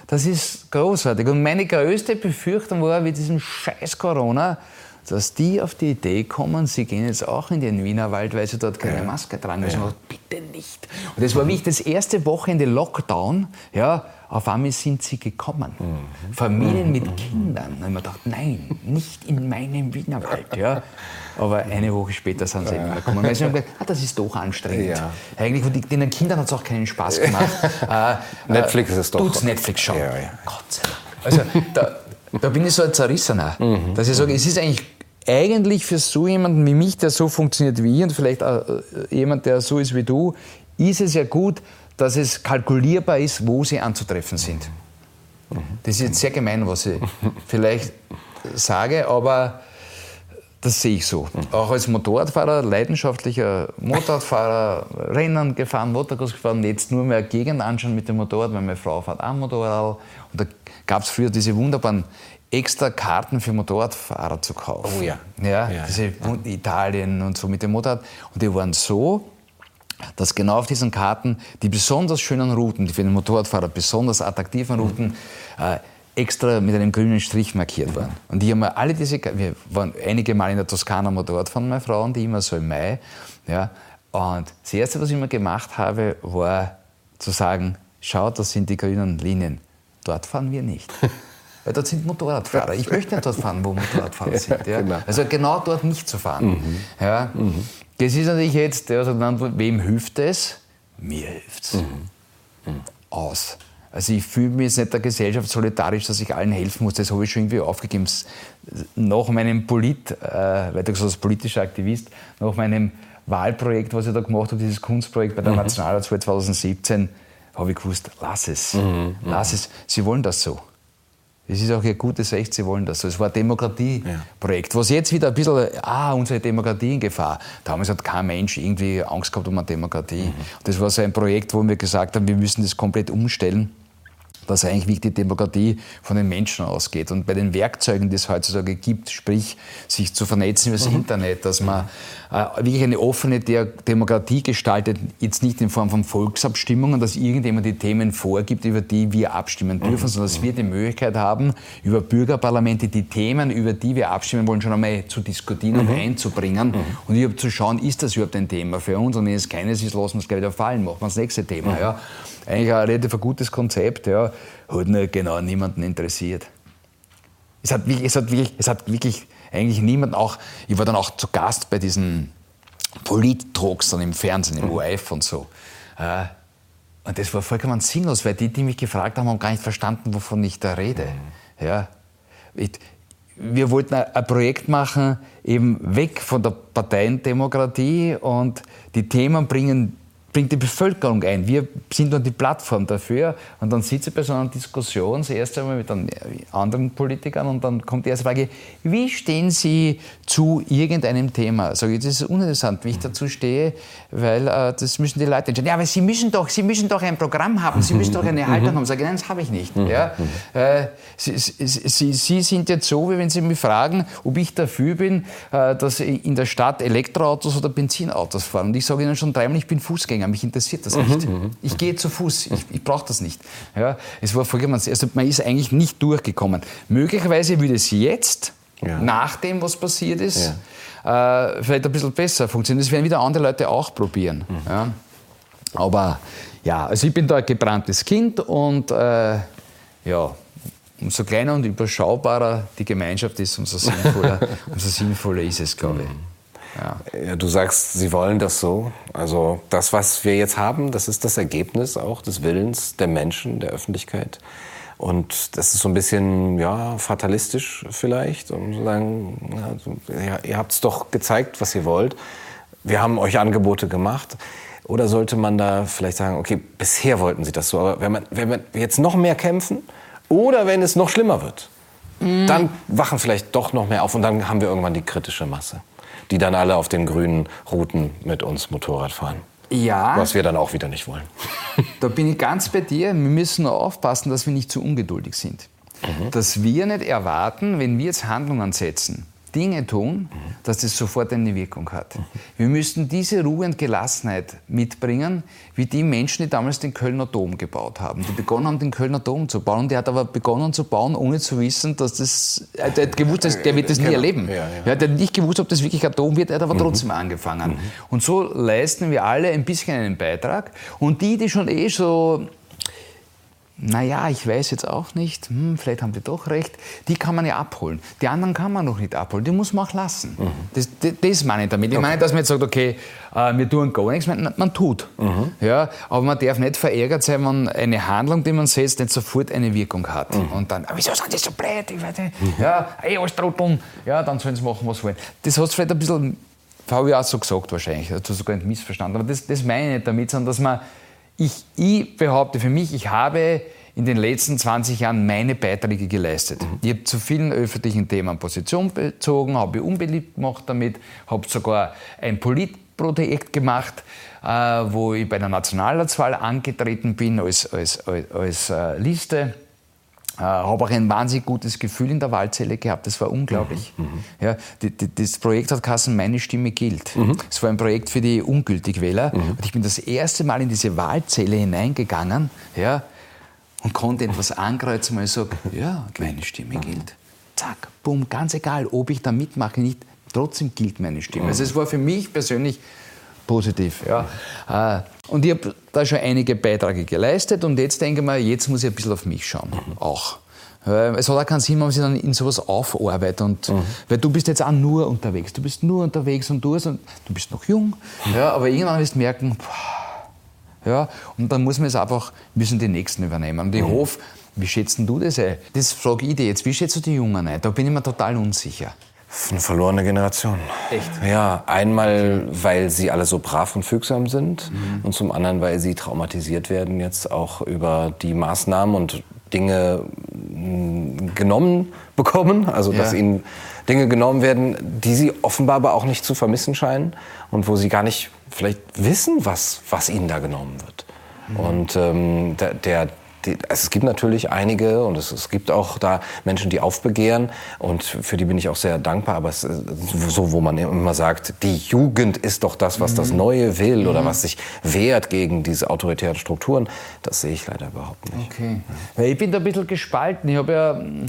Das ist großartig. Und meine größte Befürchtung war, wie diesem scheiß Corona, dass die auf die Idee kommen, sie gehen jetzt auch in den Wienerwald, weil sie dort keine ja. Maske tragen. Also ja. bitte nicht. Und das war wie ich das erste Wochenende Lockdown, ja, auf einmal sind sie gekommen. Mhm. Familien mit Kindern. Und mir gedacht, nein, nicht in meinem Wienerwald. Ja. Aber eine Woche später sind sie ja. eben gekommen. Weil sie haben gesagt, ah, das ist doch anstrengend. Ja. Eigentlich, und den Kindern hat es auch keinen Spaß gemacht. äh, Netflix ist es doch. Tut's Netflix schon. Ja, Gott sei Dank. Also da, da bin ich so ein Zerrissener, mhm. dass ich sage, es ist eigentlich eigentlich für so jemanden wie mich, der so funktioniert wie ich und vielleicht äh, jemand, der so ist wie du, ist es ja gut, dass es kalkulierbar ist, wo sie anzutreffen sind. Das ist jetzt sehr gemein, was ich vielleicht sage, aber das sehe ich so. Auch als Motorradfahrer, leidenschaftlicher Motorradfahrer, Rennen gefahren, Motocross gefahren, jetzt nur mehr Gegend anschauen mit dem Motorrad, weil meine Frau fährt auch Motorrad. Und da gab es früher diese wunderbaren extra Karten für Motorradfahrer zu kaufen. Oh ja. Ja, ja diese ja. Italien und so mit dem Motorrad. Und die waren so, dass genau auf diesen Karten die besonders schönen Routen, die für den Motorradfahrer besonders attraktiven Routen, äh, extra mit einem grünen Strich markiert waren. Und die haben alle diese, wir waren einige Mal in der Toskana Motorradfahren, meine Frau und die immer so im Mai. Ja, und das Erste, was ich immer gemacht habe, war zu sagen, schau, das sind die grünen Linien. Dort fahren wir nicht. Weil dort sind Motorradfahrer. Ich möchte nicht dort fahren, wo Motorradfahrer sind. Ja? Genau. Also genau dort nicht zu fahren. Mhm. Ja? Mhm. Das ist natürlich jetzt, also wem hilft es? Mir hilft es. Mhm. mhm. Aus. Also ich fühle mich jetzt nicht der Gesellschaft solidarisch, dass ich allen helfen muss. Das habe ich schon irgendwie aufgegeben. Nach meinem Polit, äh, weiter gesagt als politischer Aktivist, nach meinem Wahlprojekt, was ich da gemacht habe, dieses Kunstprojekt bei der mhm. Nationalratswahl 2017, habe ich gewusst, lass es. Mhm. mhm. Lass es. Sie wollen das so. Es ist auch ihr gutes Recht, sie wollen das. Es war ein Demokratieprojekt, was jetzt wieder ein bisschen, ah, unsere Demokratie in Gefahr. Damals hat kein Mensch irgendwie Angst gehabt um eine Demokratie. Mhm. Das war so ein Projekt, wo wir gesagt haben, wir müssen das komplett umstellen dass eigentlich wirklich die Demokratie von den Menschen ausgeht. Und bei den Werkzeugen, die es heutzutage gibt, sprich sich zu vernetzen über das mhm. Internet, dass man äh, wirklich eine offene Demokratie gestaltet, jetzt nicht in Form von Volksabstimmungen, dass irgendjemand die Themen vorgibt, über die wir abstimmen dürfen, mhm. sondern dass wir die Möglichkeit haben, über Bürgerparlamente die Themen, über die wir abstimmen wollen, schon einmal zu diskutieren mhm. und einzubringen mhm. und überhaupt zu schauen, ist das überhaupt ein Thema für uns und wenn es keines ist, lassen wir es gleich wieder fallen, machen wir das nächste Thema. Mhm. Ja eigentlich ein relativ gutes Konzept, ja, hat nur genau niemanden interessiert. Es hat, wirklich, es, hat wirklich, es hat wirklich eigentlich niemanden auch, ich war dann auch zu Gast bei diesen Polit-Talks dann im Fernsehen, im ORF und so. Äh, und das war vollkommen sinnlos, weil die, die mich gefragt haben, haben gar nicht verstanden, wovon ich da rede. Mhm. Ja. Ich, wir wollten ein Projekt machen, eben weg von der Parteiendemokratie und die Themen bringen bringt die Bevölkerung ein. Wir sind dann die Plattform dafür und dann sitze ich bei so einer Diskussion, das erste Mal mit anderen Politikern und dann kommt die erste Frage, wie stehen Sie zu irgendeinem Thema? Sag ich, das ist uninteressant, wie ich dazu stehe, weil äh, das müssen die Leute entscheiden. Ja, aber Sie müssen doch, Sie müssen doch ein Programm haben, Sie müssen doch eine Haltung haben. Sag ich, nein, das habe ich nicht. Ja? Äh, Sie, Sie, Sie, sind jetzt so, wie wenn Sie mich fragen, ob ich dafür bin, äh, dass in der Stadt Elektroautos oder Benzinautos fahren. Und ich sage Ihnen schon dreimal, ich bin Fußgänger. Fußgänger, mich interessiert das nicht. Mhm, mhm. ich gehe zu Fuß, ich, ich brauche das nicht. Ja, es war vollkommen, also man ist eigentlich nicht durchgekommen. Möglicherweise würde es jetzt, ja. nach dem, was passiert ist, ja. äh, vielleicht ein bisschen besser funktionieren. Das werden wieder andere Leute auch probieren. Mhm. Ja. Aber ja, also ich bin da ein gebranntes Kind und äh, ja, umso kleiner und überschaubarer die Gemeinschaft ist, umso sinnvoller, umso sinnvoller ist es, glaube ich. Ja. ja. Du sagst, sie wollen das so. Also das, was wir jetzt haben, das ist das Ergebnis auch des Willens der Menschen, der Öffentlichkeit. Und das ist so ein bisschen ja, fatalistisch vielleicht, um zu sagen, ja, ihr habt es doch gezeigt, was ihr wollt. Wir haben euch Angebote gemacht. Oder sollte man da vielleicht sagen, okay, bisher wollten sie das so, aber wenn, man, wenn wir jetzt noch mehr kämpfen oder wenn es noch schlimmer wird, mhm. dann wachen vielleicht doch noch mehr auf und dann haben wir irgendwann die kritische Masse die dann alle auf den grünen Routen mit uns Motorrad fahren. Ja. Was wir dann auch wieder nicht wollen. Da bin ich ganz bei dir. Wir müssen nur aufpassen, dass wir nicht zu ungeduldig sind. Mhm. Dass wir nicht erwarten, wenn wir jetzt Handlungen setzen, Dinge tun, dass das sofort eine Wirkung hat. Wir müssten diese Ruhe und Gelassenheit mitbringen, wie die Menschen, die damals den Kölner Dom gebaut haben. Die begonnen haben, den Kölner Dom zu bauen. Der hat aber begonnen zu bauen, ohne zu wissen, dass das. Der hat gewusst, dass, der wird das nie genau. erleben. Ja, ja. Der hat nicht gewusst, ob das wirklich ein Dom wird, er hat aber mhm. trotzdem angefangen. Mhm. Und so leisten wir alle ein bisschen einen Beitrag. Und die, die schon eh so naja, ich weiß jetzt auch nicht, hm, vielleicht haben die doch recht, die kann man ja abholen. Die anderen kann man noch nicht abholen, die muss man auch lassen. Mhm. Das, das, das, meine ich damit. Ich okay. meine, dass man jetzt sagt, okay, äh, wir tun gar nichts, man, man tut. Mhm. Ja, aber man darf nicht verärgert sein, wenn eine Handlung, die man setzt, nicht sofort eine Wirkung hat. Mhm. Und dann, wieso sind die so blöd? Ich weiß nicht. Ja, ey, alles trotteln. Ja, dann sollen sie machen, was sie wollen. Das hast du vielleicht ein bisschen, habe ich auch so gesagt wahrscheinlich, das hast du sogar nicht missverstanden. Aber das, das meine ich nicht damit, sondern dass man ich, ich behaupte für mich, ich habe in den letzten 20 Jahren meine Beiträge geleistet. Mhm. Ich habe zu vielen öffentlichen Themen Position bezogen, habe unbeliebt gemacht damit, habe sogar ein Politprojekt gemacht, äh, wo ich bei der Nationalratswahl angetreten bin als, als, als, als äh, Liste. Äh, habe auch ein wahnsinnig gutes Gefühl in der Wahlzelle gehabt. Das war unglaublich. Mhm. mhm. Ja, die, die, das Projekt hat Kassen Meine Stimme gilt. Mhm. Es war ein Projekt für die Ungültigwähler. Mhm. Und ich bin das erste Mal in diese Wahlzelle hineingegangen ja, und konnte etwas ankreuzen, weil ich sage, ja, meine Stimme mhm. gilt. Zack, bumm, ganz egal, ob ich da mitmache, nicht, trotzdem gilt meine Stimme. Also es war für mich persönlich positiv. Ja. Äh, und ich habe da schon einige Beiträge geleistet und jetzt denke ich mir, jetzt muss ich ein bisschen auf mich schauen. Auch. Es hat auch keinen Sinn, wenn man sich dann in sowas aufarbeitet. Und, mhm. Weil du bist jetzt auch nur unterwegs. Du bist nur unterwegs und du, und du bist noch jung. Mhm. Ja, aber irgendwann wirst du merken, boah, ja, und dann muss man es einfach, müssen die Nächsten übernehmen. Und ich mhm. hoffe, wie schätzt du das ein? Das frage ich dir jetzt. Wie schätzt du die Jungen ein? Da bin ich mir total unsicher. Eine verlorene Generation. Echt? Ja, einmal, weil sie alle so brav und fügsam sind mhm. und zum anderen, weil sie traumatisiert werden jetzt auch über die Maßnahmen und Dinge mm, genommen bekommen, also dass ja. ihnen Dinge genommen werden, die sie offenbar aber auch nicht zu vermissen scheinen und wo sie gar nicht vielleicht wissen, was, was ihnen da genommen wird. Mhm. Und ähm, der, der, die, es gibt natürlich einige und es, es, gibt auch da Menschen, die aufbegehren und für die bin ich auch sehr dankbar. Aber es ist so, wo man immer sagt, die Jugend ist doch das, was das mhm. Neue will oder mhm. was sich wehrt gegen diese autoritären Strukturen, das sehe ich leider überhaupt nicht. Okay. Ja. Ich bin da ein bisschen gespalten. Ich habe ja hm,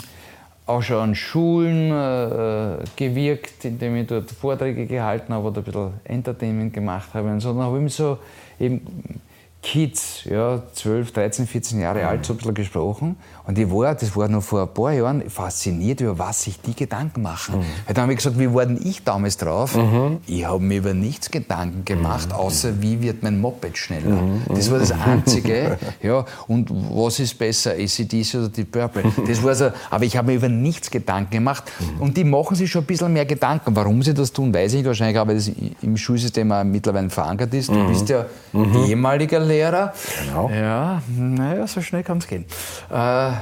auch schon an Schulen äh, gewirkt, indem ich dort Vorträge gehalten habe oder ein bisschen Entertainment gemacht habe. Und so, dann habe ich mich so eben Kids, ja, 12, 13, 14 Jahre alt, so ein bisschen gesprochen. Und ich war, das war noch vor ein paar Jahren, fasziniert, über was sich die Gedanken machen. Mhm. Weil dann habe ich gesagt, wie war denn ich damals drauf? Mhm. Ich habe mir über nichts Gedanken gemacht, mhm. außer wie wird mein Moped schneller. Mhm. Das war das Einzige. ja, und was ist besser, ACDC oder die Purple? Das war so, aber ich habe mir über nichts Gedanken gemacht. Mhm. Und die machen sich schon ein bisschen mehr Gedanken. Warum sie das tun, weiß ich nicht. Wahrscheinlich, weil das im Schulsystem auch mittlerweile verankert ist. Du mhm. bist ja ehemaliger Lehrer. Genau. Ja, naja, so schnell kann es gehen. Äh,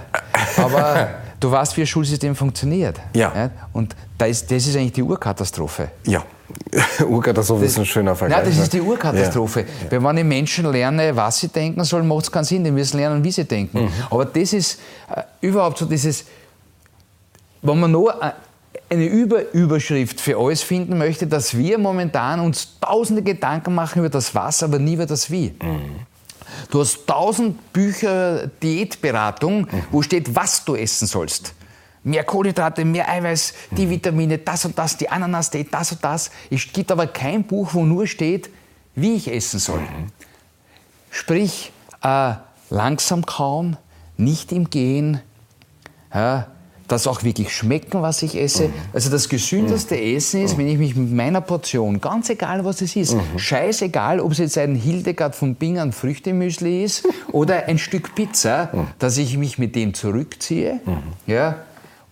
aber du weißt, wie ein Schulsystem funktioniert. Ja. ja? Und das ist, das ist eigentlich die Urkatastrophe. Ja. Urkatastrophe das, ist ein schöner Vergleich. Nein, das ist die Urkatastrophe. Ja. Wenn die Menschen lernen, was sie denken sollen, macht es keinen Sinn. Die müssen lernen, wie sie denken. Mhm. Aber das ist äh, überhaupt so dieses, wenn man nur äh, eine Überüberschrift für alles finden möchte, dass wir momentan uns tausende Gedanken machen über das Was, aber nie über das Wie. Mhm. Du hast tausend Bücher Diätberatung, mhm. wo steht, was du essen sollst. Mehr Kohlenhydrate, mehr Eiweiß, die mhm. Vitamine, das und das, die Ananas-Diät, das und das. Es gibt aber kein Buch, wo nur steht, wie ich essen soll. Mhm. Sprich, äh, langsam kauen, nicht im Gehen, ja, das auch wirklich schmecken, was ich esse. Also das gesündeste mhm. Essen ist, wenn ich mich mit meiner Portion, ganz egal was es ist, mhm. scheißegal, ob es jetzt ein Hildegard von Bingen Früchtemüsli ist oder ein Stück Pizza, mhm. dass ich mich mit dem zurückziehe mhm. ja,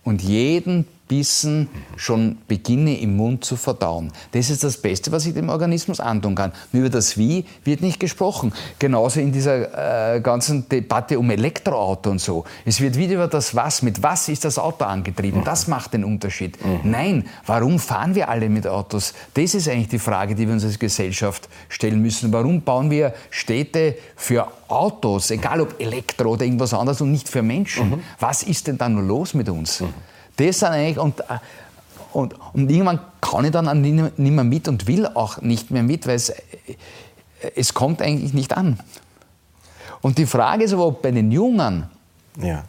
und jeden Bissen schon beginne im Mund zu verdauen. Das ist das Beste, was ich dem Organismus antun kann. Nur über das Wie wird nicht gesprochen. Genauso in dieser äh, ganzen Debatte um Elektroauto und so. Es wird wieder über das Was. Mit was ist das Auto angetrieben? Das macht den Unterschied. Mhm. Nein, warum fahren wir alle mit Autos? Das ist eigentlich die Frage, die wir uns als Gesellschaft stellen müssen. Warum bauen wir Städte für Autos, egal ob Elektro oder irgendwas anderes und nicht für Menschen? Mhm. Was ist denn da nur los mit uns? Das sind eigentlich, und, und, und irgendwann kann ich dann nicht mehr mit und will auch nicht mehr mit, weil es, es kommt eigentlich nicht an. Und die Frage ist aber, ob bei den Jungen, ja.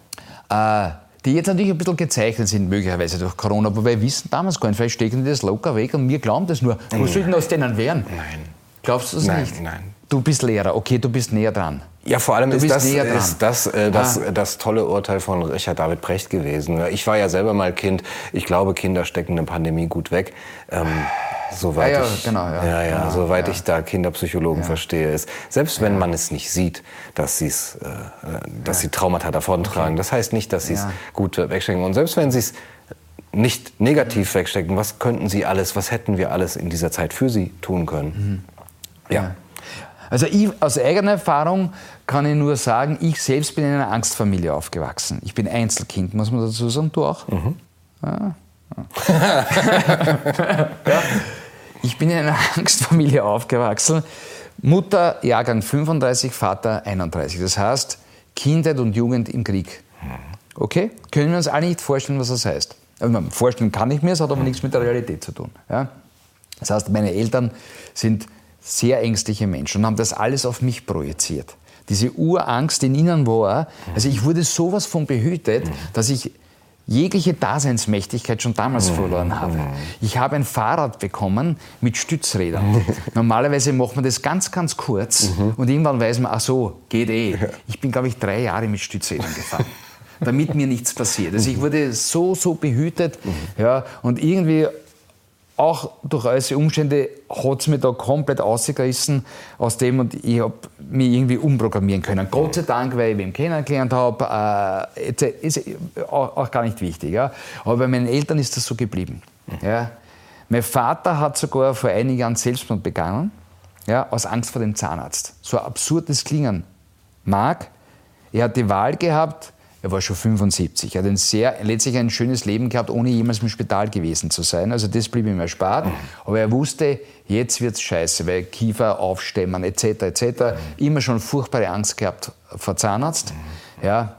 äh, die jetzt natürlich ein bisschen gezeichnet sind, möglicherweise durch Corona, aber wir wissen damals gar nicht, vielleicht stecken die das locker weg und wir glauben das nur. Was soll denn aus denen werden? Nein. Glaubst du das nein, nicht? Nein, Du bist Lehrer, okay, du bist näher dran. Ja, vor allem ist das, ist das, äh, das, ah. das tolle Urteil von Richard David Brecht gewesen. Ich war ja selber mal Kind. Ich glaube, Kinder stecken eine Pandemie gut weg. Ähm, soweit ja, ja, ich, genau, ja. Ja, ja, soweit ich da Kinderpsychologen verstehe, ist, selbst wenn man es nicht sieht, dass, sie's, äh, dass sie Traumata davontragen, okay. das heißt nicht, dass sie es gut wegstecken. Und selbst wenn sie es nicht negativ wegstecken, was könnten sie alles, was hätten wir alles in dieser Zeit für sie tun können? Mhm. ja. Also ich, aus eigener Erfahrung kann ich nur sagen, ich selbst bin in einer Angstfamilie aufgewachsen. Ich bin Einzelkind, muss man dazu sagen. Du auch? Mhm. Ja. ja. Ich bin in einer Angstfamilie aufgewachsen. Mutter Jahrgang 35, Vater 31. Das heißt, Kindheit und Jugend im Krieg. Mhm. Okay? Können wir uns alle nicht vorstellen, was das heißt. Also, vorstellen kann ich mir, es hat aber nichts mit der Realität zu tun. Ja? Das heißt, meine Eltern sind sehr ängstliche Menschen und haben das alles auf mich projiziert. Diese Urangst in ihnen war, also ich wurde sowas von behütet, dass ich jegliche Daseinsmächtigkeit schon damals verloren habe. Ich habe ein Fahrrad bekommen mit Stützrädern. Normalerweise macht man das ganz, ganz kurz und irgendwann weiß man, ach so, geht eh. Ich bin, glaube ich, drei Jahre mit Stützrädern gefahren. damit mir nichts passiert. Also ich wurde so, so behütet ja, und irgendwie auch durch äußere Umstände hat es mich da komplett ausgerissen aus dem und ich habe mich irgendwie umprogrammieren können. Gott sei Dank, weil ich ihn kennengelernt habe, äh, ist auch, auch, gar nicht wichtig. Ja. Aber bei meinen Eltern ist das so geblieben. Ja. Mein Vater hat sogar vor einigen Jahren Selbstmord begangen, ja, aus Angst vor dem Zahnarzt. So absurd das klingen mag. Er hat die Wahl gehabt, er war schon 75. Er hat ein sehr, letztlich ein schönes Leben gehabt, ohne jemals im Spital gewesen zu sein. Also das blieb ihm erspart. Aber er wusste, jetzt wird es scheiße, weil Kiefer aufstemmen etc. etc. Immer schon furchtbare Angst gehabt vor Zahnarzt. Ja.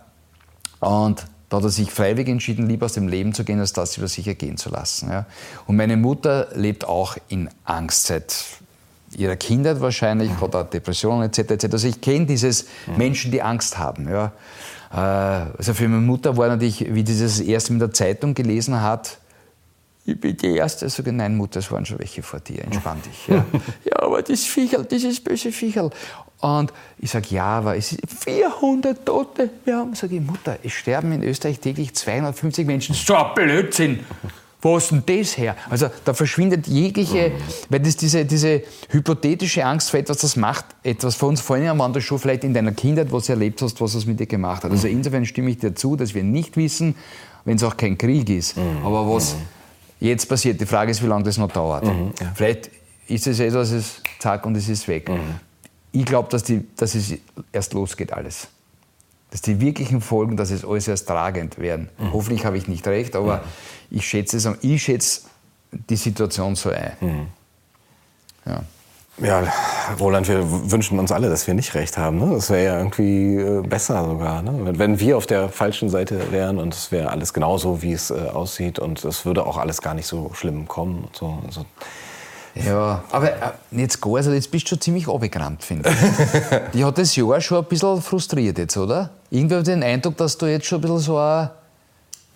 Und da hat er sich freiwillig entschieden, lieber aus dem Leben zu gehen, als das über sich ergehen zu lassen. Ja. Und meine Mutter lebt auch in Angst seit ihrer Kindheit wahrscheinlich, hat Depressionen etc. etc. Also ich kenne dieses. Menschen, die Angst haben. Ja. Äh, also für meine Mutter war natürlich, wie sie das erste in der Zeitung gelesen hat, ich bin die Erste. Sage, nein, Mutter, es waren schon welche vor dir, entspann dich. Ja, ja aber das Viecherl, dieses böse Viecherl. Und ich sage, ja, aber es sind 400 Tote. Wir haben, sage ich, Mutter, es sterben in Österreich täglich 250 Menschen. So ein Blödsinn. Wo ist denn das her? Also da verschwindet jegliche, weil das diese, diese hypothetische Angst vor etwas, das macht etwas vor uns, vor allem an der Schule, vielleicht in deiner Kindheit, was du erlebt hast, was es mit dir gemacht hat. Also insofern stimme ich dir zu, dass wir nicht wissen, wenn es auch kein Krieg ist, mhm. aber was mhm. jetzt passiert. Die Frage ist, wie lange das noch dauert. Mhm, ja. Vielleicht ist es etwas, es ist zack und es ist weg. Mhm. Ich glaube, dass, dass es erst losgeht alles dass die wirklichen Folgen, dass es alles erst tragend werden. Mhm. Hoffentlich habe ich nicht recht, aber mhm. ich schätze es, ich schätze die Situation so ein. Mhm. Ja. Ja, Roland, wir wünschen uns alle, dass wir nicht recht haben. Ne? Das wäre ja irgendwie äh, besser sogar. Ne? Wenn wir auf der falschen Seite wären und es wäre alles genauso, wie es äh, aussieht und es würde auch alles gar nicht so schlimm kommen. Und so. Also, ja, aber äh, jetzt gar, also jetzt bist du schon ziemlich abgerannt, finde ich. Die hat das Jahr schon ein bisschen frustriert jetzt, oder? Irgendwie habe ich den Eindruck, dass du jetzt schon ein bisschen so ein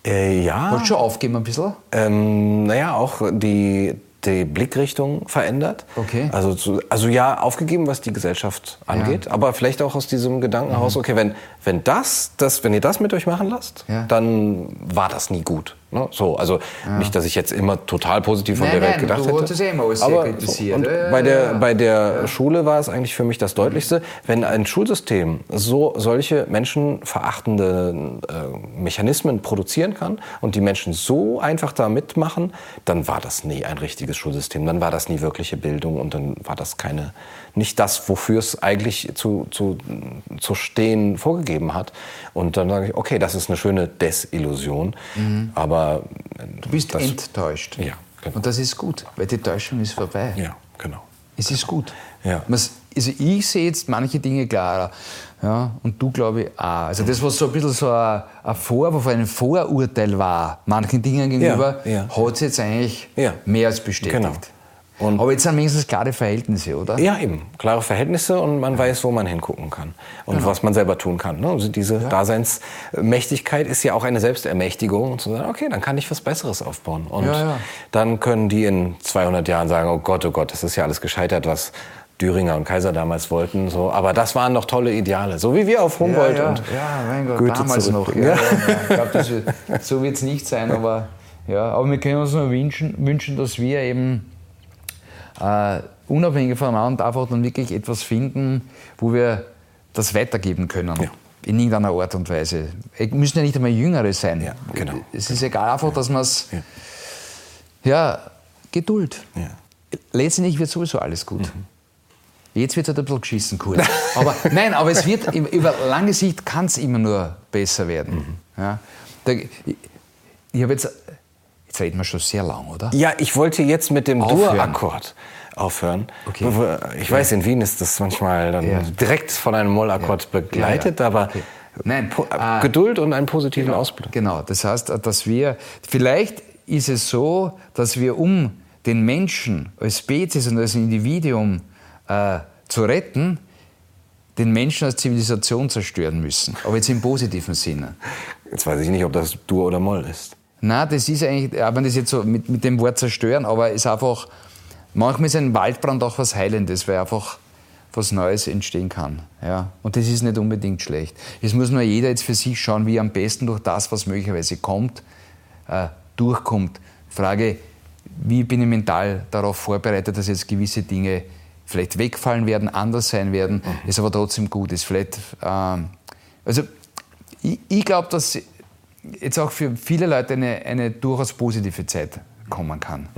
äh, ja. Wolltest schon aufgeben ein bisschen? Ähm, naja, auch die, die Blickrichtung verändert. Okay. Also, also ja, aufgegeben, was die Gesellschaft angeht, ja. aber vielleicht auch aus diesem Gedanken heraus, mhm. okay, wenn, wenn das, das, wenn ihr das mit euch machen lasst, ja. dann war das nie gut. Ne? So, also ja. nicht, dass ich jetzt immer total positiv von nein, der Welt nein, gedacht du hätte. Immer aber kritisiert. Und bei der, bei der Schule war es eigentlich für mich das Deutlichste, wenn ein Schulsystem so solche menschenverachtende äh, Mechanismen produzieren kann und die Menschen so einfach da mitmachen, dann war das nie ein richtiges Schulsystem, dann war das nie wirkliche Bildung und dann war das keine nicht das, wofür es eigentlich zu, zu, zu stehen vorgegeben hat. Und dann sage ich, okay, das ist eine schöne Desillusion, mhm. aber... Du bist das, enttäuscht. Ja, genau. Und das ist gut, weil die Täuschung ist vorbei. Ja, genau. Es ist gut. Ja. Also ich sehe jetzt manche Dinge klarer. Ja, und du glaube ich auch. Also das, was so ein bisschen so ein, ein Vorwurf, ein Vorurteil war, manchen Dingen gegenüber, ja, ja. hat es jetzt eigentlich mehr als bestätigt. Genau. Und Aber jetzt sind wenigstens klare Verhältnisse, oder? Ja, eben. Klare Verhältnisse und man weiß, wo man hingucken kann und genau. was man selber tun kann. Ne? Also diese ja. Daseinsmächtigkeit ist ja auch eine Selbstermächtigung, und zu sagen, okay, dann kann ich was Besseres aufbauen. Und ja, ja. dann können die in 200 Jahren sagen, oh Gott, oh Gott, das ist ja alles gescheitert, was Düringer und Kaiser damals wollten. So. Aber das waren noch tolle Ideale, so wie wir auf Humboldt ja, ja, und ja, mein Gott, Goethe damals noch. Ja, ja, ich glaube, das wird, so wird es nicht sein, aber, ja, aber wir können uns nur wünschen, wünschen dass wir eben äh, unabhängig voneinander einfach dann wirklich etwas finden, wo wir das weitergeben können. Ja. In irgendeiner Art und Weise. Es müssen ja nicht einmal Jüngere sein. Ja, genau. Es ist egal, einfach, dass man es. Ja. Geduld. Ja. Letztendlich wird sowieso alles gut. Jetzt wird es halt ein bisschen geschissen kurz. Aber nein, aber es wird über lange Sicht kann es immer nur besser werden. Ja. Da, ich ich habe jetzt, jetzt reden wir schon sehr lang, oder? Ja, ich wollte jetzt mit dem. Dur-Akkord aufhören. Okay. Ich weiß, in Wien ist das manchmal dann Ja. direkt von einem Mollakkord begleitet, Ja, ja. aber Okay. Nein, po- ah, Geduld und einen positiven Ausblick. Genau, das heißt, dass wir, vielleicht ist es so, dass wir, um den Menschen als Spezies und als Individuum äh, zu retten, den Menschen als Zivilisation zerstören müssen. Aber jetzt im positiven Sinne. Jetzt weiß ich nicht, ob das Dur oder Moll ist. Na, das ist eigentlich, auch wenn das jetzt so mit, mit dem Wort zerstören, aber es ist einfach, manchmal ist ein Waldbrand auch was Heilendes, weil einfach was Neues entstehen kann. Ja? Und das ist nicht unbedingt schlecht. Es muss nur jeder jetzt für sich schauen, wie er am besten durch das, was möglicherweise kommt, äh, durchkommt. Frage, wie bin ich mental darauf vorbereitet, dass jetzt gewisse Dinge vielleicht wegfallen werden, anders sein werden, es aber trotzdem gut ist. Vielleicht, ähm, also ich, ich glaube, dass jetzt auch für viele Leute eine, eine durchaus positive Zeit kommen kann.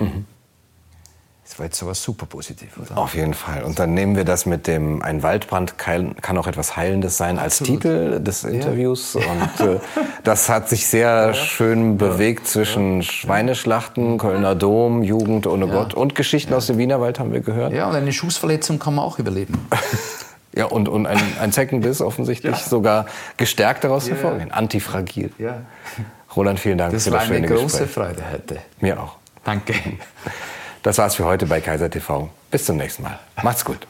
Das war jetzt sowas super positiv, oder? Auf jeden Fall. Und dann nehmen wir das mit dem Ein Waldbrand kann, kann auch etwas Heilendes sein als Absolut. Titel des Interviews. Und äh, das hat sich sehr schön bewegt zwischen Schweineschlachten, Kölner Dom, Jugend ohne Gott und Geschichten aus dem Wienerwald haben wir gehört. Ja, und eine Schussverletzung kann man auch überleben. Ja, und, und ein, ein Zeckenbiss offensichtlich sogar gestärkt daraus hervorgehen. Antifragil. Ja. Roland, vielen Dank Das für war das eine schöne große Gespräch. Freude heute. Mir auch. Danke. Das war's für heute bei Kaiser TV. Bis zum nächsten Mal. Macht's gut.